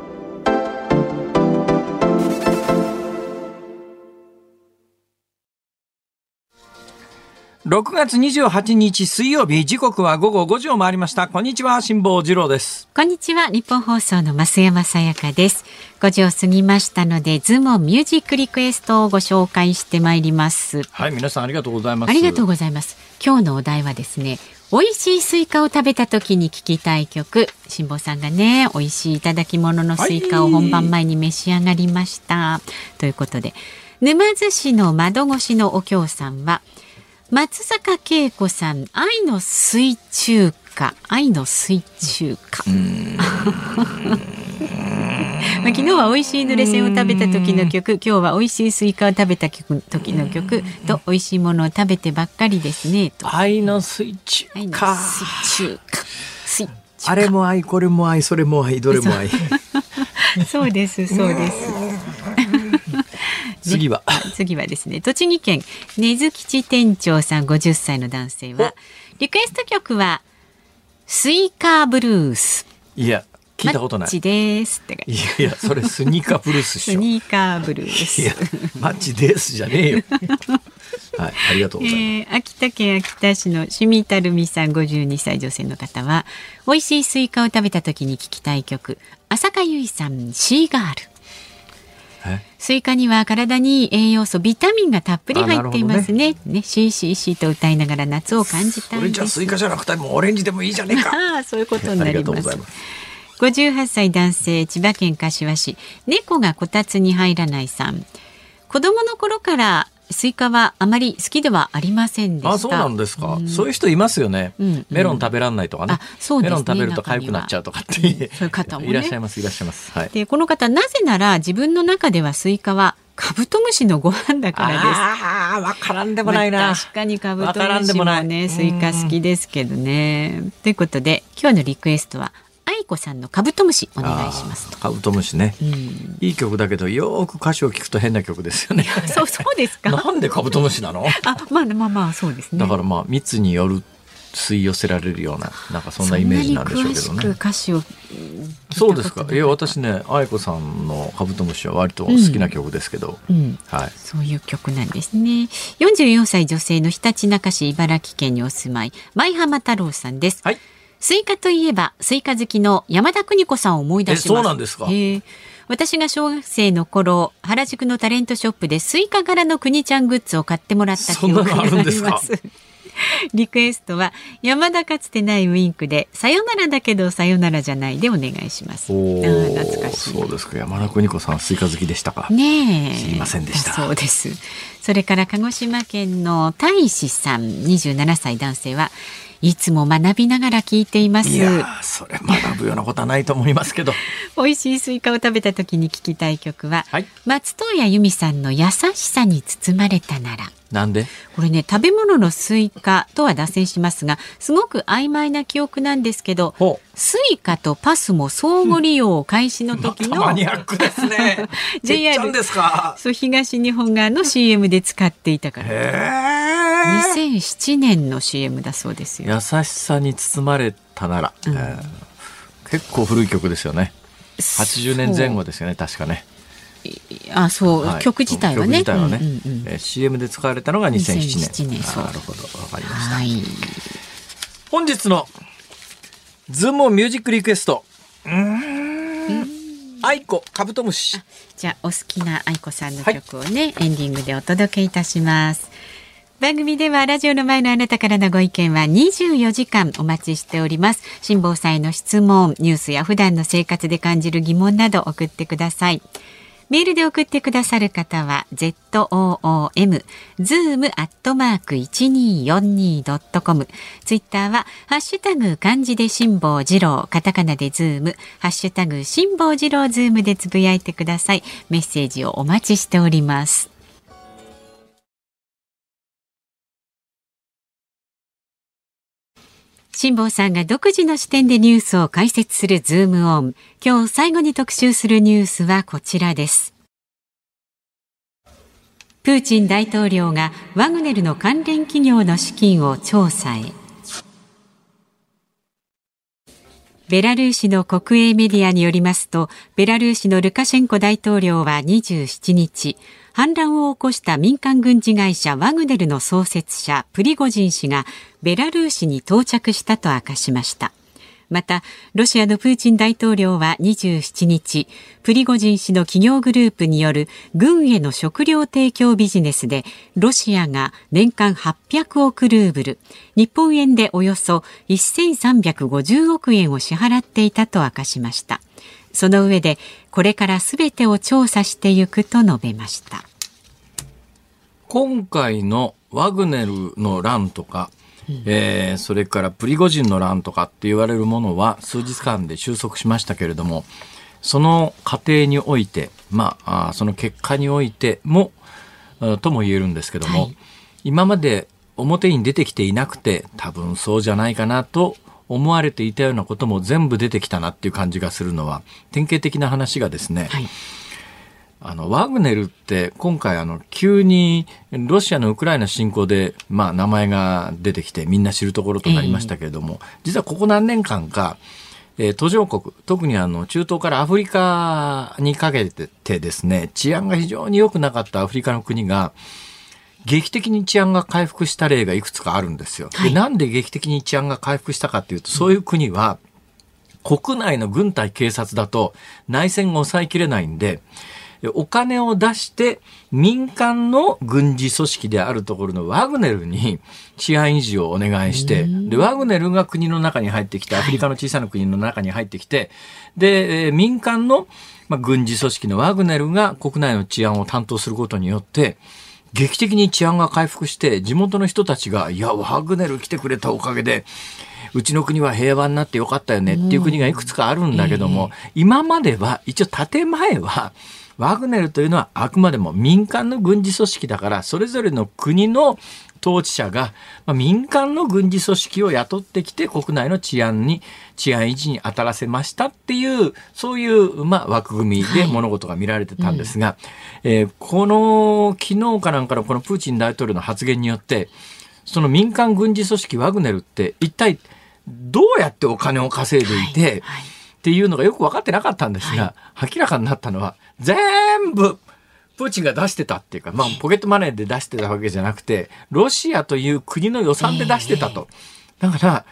6月28日水曜日時刻は午後5時を回りました。こんにちは辛坊治郎です。
こんにちはニッポン放送の増山さやかです。5時を過ぎましたのでズームミュージックリクエストをご紹介してまいります。
はい皆さんありがとうございます。
ありがとうございます。今日のお題はですね美味しいスイカを食べた時に聞きたい曲。辛坊さんがね美味しいいただき物のスイカを本番前に召し上がりました、はい、ということで沼津市の窓越しのお京さんは松坂慶子さん愛の水中花愛の水中花 (laughs) まあ、昨日は美味しいぬれせんを食べた時の曲。今日は美味しいスイカを食べた時の曲。と美味しいものを食べてばっかりですね。
愛の水中花
水中花
水中あれも愛これも愛それも愛どれも愛。
そうです (laughs) そうです
次は、(laughs)
次はですね栃木県根津吉店長さん50歳の男性はリクエスト曲はスイカーブルース
いや聞いたことない。
マッチですって
いやいや、それスニーカーブルース (laughs)
スニーカーブルース。いや、
マッチですじゃねえよ。(laughs) はい、ありがとうございます。え
ー、秋田県秋田市のしみたるみさん52歳女性の方は、美味しいスイカを食べた時に聞きたい曲、浅香唯さん、シーガール。スイカには体に栄養素ビタミンがたっぷり入っていますね。ね。ねシーシーシーと歌いながら夏を感じた
いじゃスイカじゃなくてもオレンジでもいいじゃねえか。(laughs)
そういうことになります。58歳男性千葉県柏市。猫がこたつに入らないさん。子供の頃からスイカはあまり好きではありませんでした。
あ、そうなんですか。うん、そういう人いますよね。うん、メロン食べらんないとかね。ねメロン食べると痒くなっちゃうとかっていう、
方も、ね、
いらっしゃいますいらっしゃいます。はい。
でこの方なぜなら自分の中ではスイカはカブトムシのご飯だからです。
ああ、わからんでもないな。
まあ、確かにカブトムシもね、スイカ好きですけどね。ということで、今日のリクエストは aikoさんのカブトムシお願いします
カブトムシね、うん、いい曲だけどよく歌詞を聞くと変な曲ですよね。
そうそうですか。
なんでカブトムシなの？
あまあまあまあそうですね。
だからまあ密による吸い寄せられるようななんかそんなイメージなんでしょうけどね。
歌詞を
そうですか。いや私ね aikoさんのカブトムシは割と好きな曲ですけど、うん。うん、はい、
そういう曲なんですね。44歳女性のひたちなか市茨城県にお住まい舞浜太郎さんです、
はい
スイカといえばスイカ好きの山田邦子さんを思い出します。
そうなんですか？
私が小学生の頃原宿のタレントショップでスイカ柄の邦ちゃんグッズを買ってもらった記憶があります。(laughs) リクエストは山田かつてない Wink でさよならだけどさよならじゃないでお願いします。
懐かしい。そうですか。山田邦子さんスイカ好きでしたか？
ね
知りませんでした。
そうですそれから鹿児島県の大使さん27歳男性はいつも学びながら聞いています。い
やそれ学ぶようなことはないと思いますけど。(laughs)
美味しいスイカを食べた時に聞きたい曲は、はい、松任谷由実さんの優しさに包まれたなら。
なんで？
これね食べ物のスイカとは脱線しますがすごく曖昧な記憶なんですけど Suicaと PASMO 相互利用開始の時の、
うん、マニアックですね。(laughs) JR ですか？
そう東日本側の CM で使っていたから。2007年の CM だそうですよ。
優しさに包まれたなら、うん、えー、結構古い曲ですよね。80年前後ですよね確かね。
あそう、はい、曲自体はね。
曲自体はね、うんうんうん、えー、CM で使われたのが2007年。2007年なるほど、わかりました。はい、本日のズームミュージックリクエスト。うん。愛子カブトムシ。
じゃあお好きな愛子さんの曲をね、はい、エンディングでお届けいたします。番組ではラジオの前のあなたからのご意見は24時間お待ちしております辛坊さんへの質問ニュースや普段の生活で感じる疑問など送ってくださいメールで送ってくださる方は zoom zoom アットマーク一二四二ドットコム。ツイッターはハッシュタグ漢字で辛坊治郎カタカナでズームハッシュタグ辛坊治郎ズームでつぶやいてください。メッセージをお待ちしております。辛坊さんが独自の視点でニュースを解説するズームオン。今日最後に特集するニュースはこちらです。プーチン大統領がワグネルの関連企業の資金を調査へ。ベラルーシの国営メディアによりますと、ベラルーシのルカシェンコ大統領は27日、反乱を起こした民間軍事会社ワグネルの創設者プリゴジン氏がベラルーシに到着したと明かしました。またロシアのプーチン大統領は27日プリゴジン氏の企業グループによる軍への食料提供ビジネスでロシアが年間800億ルーブル日本円でおよそ1350億円を支払っていたと明かしました。その上でこれからすべてを調査していくと述べました。
今回のワグネルの乱とか、うん、えー、それからプリゴジンの乱とかって言われるものは数日間で収束しましたけれどもその過程において、まあ、あその結果においてもとも言えるんですけども、はい、今まで表に出てきていなくて多分そうじゃないかなと思われていたようなことも全部出てきたなっていう感じがするのは典型的な話がですね、はい、あのワグネルって今回あの急にロシアのウクライナ侵攻で、まあ、名前が出てきてみんな知るところとなりましたけれども、えー、実はここ何年間かえー、途上国、特にあの中東からアフリカにかけてですね、治安が非常に良くなかったアフリカの国が、劇的に治安が回復した例がいくつかあるんですよ。はい、でなんで劇的に治安が回復したかっていうと、そういう国は、国内の軍隊警察だと内戦が抑えきれないんで、お金を出して民間の軍事組織であるところのワグネルに (laughs) 治安維持をお願いして、で、ワグネルが国の中に入ってきて、アフリカの小さな国の中に入ってきて、で、民間の、まあ、軍事組織のワグネルが国内の治安を担当することによって、劇的に治安が回復して、地元の人たちが、いや、ワグネル来てくれたおかげで、うちの国は平和になってよかったよねっていう国がいくつかあるんだけども、今までは、一応建前は、ワグネルというのはあくまでも民間の軍事組織だから、それぞれの国の統治者が、まあ、民間の軍事組織を雇ってきて国内の治安に、治安維持に当たらせましたっていう、そういう、まあ、枠組みで物事が見られてたんですが、はいうん、えー、この、昨日かなんかのこのプーチン大統領の発言によって、その民間軍事組織ワグネルって一体どうやってお金を稼いでいて、はい。はい、っていうのがよく分かってなかったんですが、明らかになったのは、全部、プーチンが出してたっていうか、まあ、ポケットマネーで出してたわけじゃなくて、ロシアという国の予算で出してたと。だから、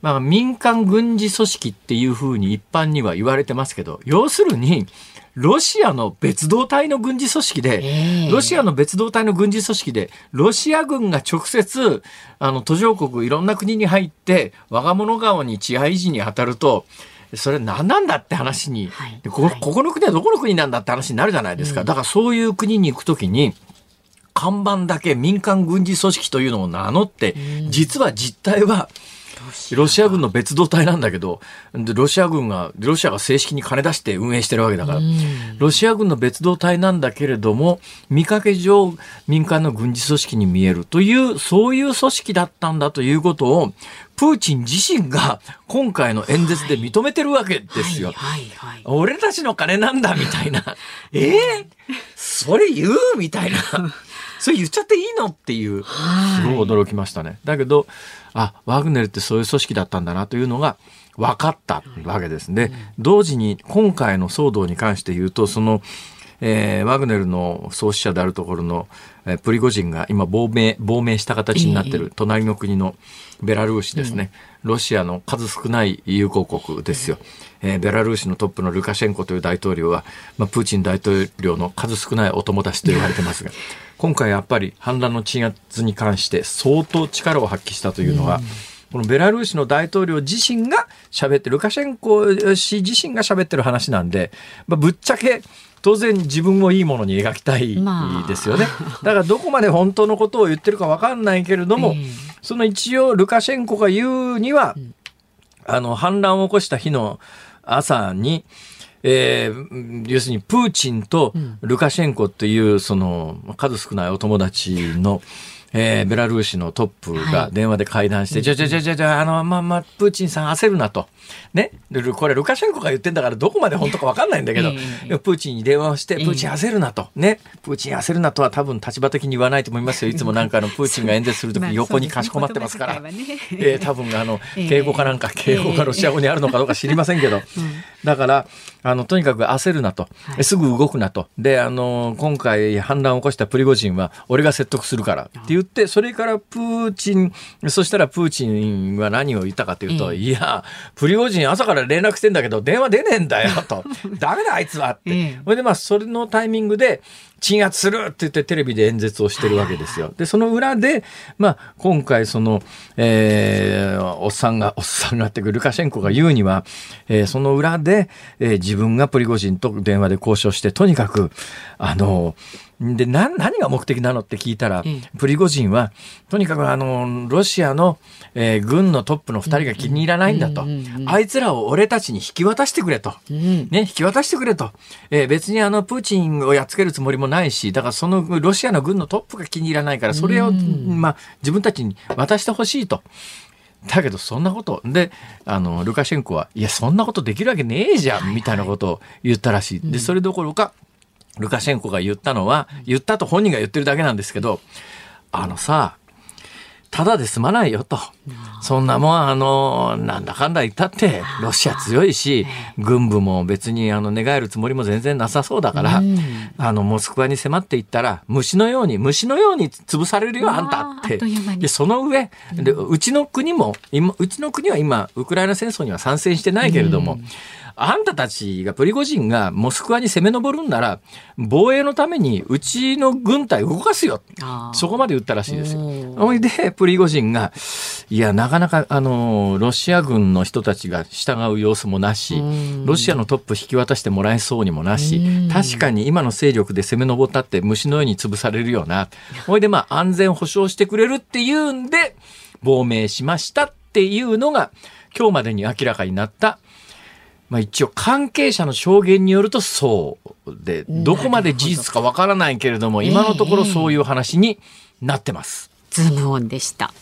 まあ、民間軍事組織っていうふうに一般には言われてますけど、要するに、ロシアの別動隊の軍事組織で、ロシアの別動隊の軍事組織で、ロシア軍が直接、あの、途上国いろんな国に入って、我が物顔に治安維持に当たると、それ何なんだって話に、はい、こここの国はどこの国なんだって話になるじゃないですか。だからそういう国に行くときに、看板だけ民間軍事組織というのを名乗って、実は実態はロシア軍の別動隊なんだけど、ロシア軍が、ロシアが正式に金出して運営してるわけだから、ロシア軍の別動隊なんだけれども、見かけ上民間の軍事組織に見えるという、そういう組織だったんだということを、プーチン自身が今回の演説で認めてるわけですよ。俺たちの金なんだみたいな。え (laughs) えー、(laughs) それ言う？みたいな。それ言っちゃっていいの？っていう、すごい驚きましたね。だけど、あ、ワグネルってそういう組織だったんだなというのが分かったわけですね。同時に今回の騒動に関して言うと、その、えー、ワグネルの創始者であるところの、えー、プリゴジンが今亡命、亡命した形になっている隣の国のベラルーシですね。ロシアの数少ない友好国ですよ。えー、ベラルーシのトップのルカシェンコという大統領は、まあ、プーチン大統領の数少ないお友達と言われてますが、(laughs) 今回やっぱり反乱の鎮圧に関して相当力を発揮したというのは、このベラルーシの大統領自身が喋って、ルカシェンコ氏自身が喋ってる話なんで、まあ、ぶっちゃけ当然自分をいいものに描きたいですよね。だからどこまで本当のことを言ってるか分かんないけれども、その一応ルカシェンコが言うには、あの反乱を起こした日の朝に、えー、要するにプーチンとルカシェンコっていうその数少ないお友達の、えー、ベラルーシのトップが電話で会談して、はい、じゃじゃじゃじゃじゃあの、まあまあ、プーチンさん焦るなと。ね。これ、ルカシェンコが言ってんだからどこまで本当かわかんないんだけど、えー、プーチンに電話をして、プーチン焦るなと。ね。プーチン焦るなとは多分立場的に言わないと思いますよ。いつもなんかあの、プーチンが演説するときに横にかしこまってますから。えー、多分あの、敬語かなんか、敬語がロシア語にあるのかどうか知りませんけど。だから、あの、とにかく焦るなと。すぐ動くなと。で、あの、今回反乱を起こしたプリゴジンは、俺が説得するからって言って、それからプーチン、そしたらプーチンは何を言ったかというと、いや、プリゴジン朝から連絡してんだけど、電話出ねえんだよと。(laughs) ダメだあいつはって。それでまあ、それのタイミングで、鎮圧するって言ってテレビで演説をしてるわけですよ。で、その裏で、まあ、今回その、えー、おっさんが、おっさんがってルカシェンコが言うには、えー、その裏で、えー、自分がプリゴジンと電話で交渉して、とにかく、あの、で、な、何が目的なのって聞いたら、うん、プリゴジンは、とにかくあの、ロシアの、えー、軍のトップの二人が気に入らないんだと。あいつらを俺たちに引き渡してくれと。うん、ね、引き渡してくれと。えー、別にあの、プーチンをやっつけるつもりもないし、だからそのロシアの軍のトップが気に入らないから、それを、まあ、自分たちに渡してほしいと。だけどそんなことであのルカシェンコはいやそんなことできるわけねえじゃんみたいなことを言ったらしい。でそれどころかルカシェンコが言ったのは、言ったと本人が言ってるだけなんですけど、あのさ、ただで済まないよと。そんなもん、あの、なんだかんだ言ったって、ロシア強いし、軍部も別にあの寝返るつもりも全然なさそうだから、あの、モスクワに迫っていったら、虫のように、虫のように潰されるよ、あんたって。で、その上、で、うちの国も、今、うちの国は今、ウクライナ戦争には参戦してないけれども、あんたたちがプリゴジンがモスクワに攻め上るんなら防衛のためにうちの軍隊動かすよ。そこまで言ったらしいです。よ。ほいでプリゴジンが。いやなかなかあのロシア軍の人たちが従う様子もなしロシアのトップ引き渡してもらえそうにもなし確かに今の勢力で攻め上ったって虫のように潰されるよな。ほいでまあ安全保障してくれるっていうんで亡命しましたっていうのが今日までに明らかになったまあ、一応関係者の証言によるとそうでどこまで事実かわからないけれども今のところそういう話になってます。
ズームオンでした。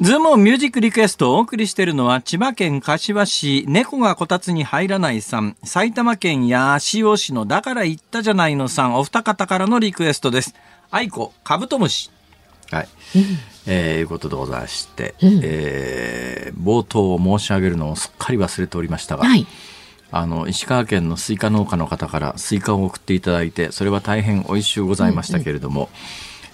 ズームオンミュージックリクエストをお送りしているのは千葉県柏市猫がこたつに入らないさん。埼玉県八潮市のだから言ったじゃないのさん。お二方からのリクエストです。愛子カブトムシはい、えー、いうことでございまして、うん、えー、冒頭申し上げるのをすっかり忘れておりましたが、はい、あの石川県のスイカ農家の方からスイカを送っていただいてそれは大変美味しゅうございましたけれども、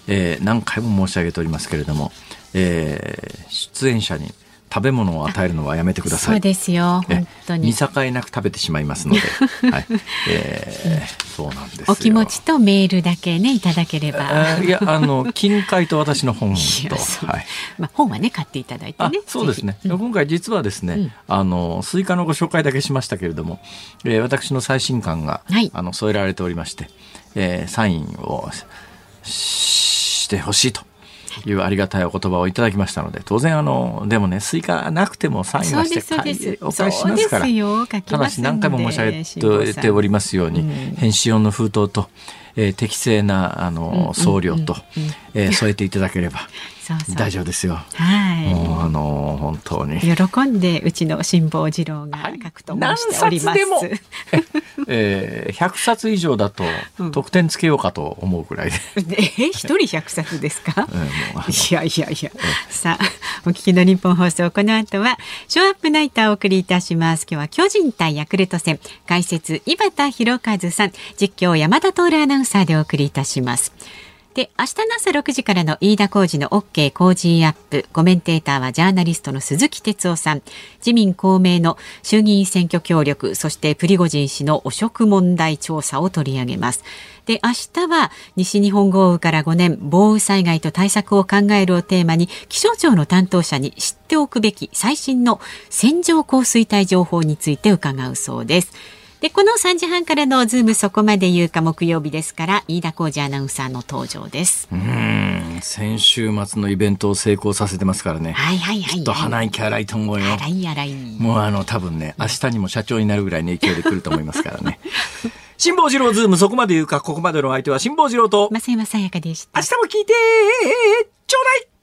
うんうん、えー、何回も申し上げておりますけれどもえー、出演者に食べ物を与えるのはやめてください。
そうですよ。本当に。
見境なく食べてしまいますので。(laughs) はい。えー、そうなんです
お気持ちとメールだけねいただければ。
いやあの金塊と私の本と。
はい。まあ本はね買っていただいてね。
そうですね。今回実はですね、うん、あのスイカのご紹介だけしましたけれども、えー、私の最新刊が、はい、あの添えられておりまして、えー、サインをしてほしいと。いうありがたいお言葉をいただきましたので当然あのでもねスイカなくてもサインはしてお返ししますからただし何回も申し上げておりますように、返信用の封筒と、えー、適正なあの送料と、えー、添えていただければ大丈夫ですよ。はい。もうあの本当に
喜んでうちの辛坊治郎が書くと申しております。
はい、(laughs) えー、100冊以上だと得点つけようかと思うくらいで。
え一人100冊ですか？いやいやいや。さあお聞きの日本放送この後はショーアップナイターをお送りいたします。今日は巨人対ヤクルト戦解説井端弘和さん実況山田徹アナウンサーでお送りいたします。で明日の朝6時からの飯田浩二の OK 工事アップ。コメンテーターはジャーナリストの鈴木哲夫さん。自民公明の衆議院選挙協力そしてプリゴジン氏の汚職問題調査を取り上げます。で明日は西日本豪雨から5年豪雨災害と対策を考えるをテーマに気象庁の担当者に知っておくべき最新の線状降水帯情報について伺うそうです。でこの3時半からのズームそこまで言うか木曜日ですから飯田浩二アナウンサーの登場です。
うん。先週末のイベントを成功させてますからね。
はいはいはい、
きっと鼻息荒いと思うよ。
荒い荒い。
もうあの多分ね明日にも社長になるぐらいの勢いで来ると思いますからね。(laughs) 辛坊治郎ズームそこまで言うかここまでの相手は辛坊治郎と
増山さやかでした。
明日も聞いてちょうだい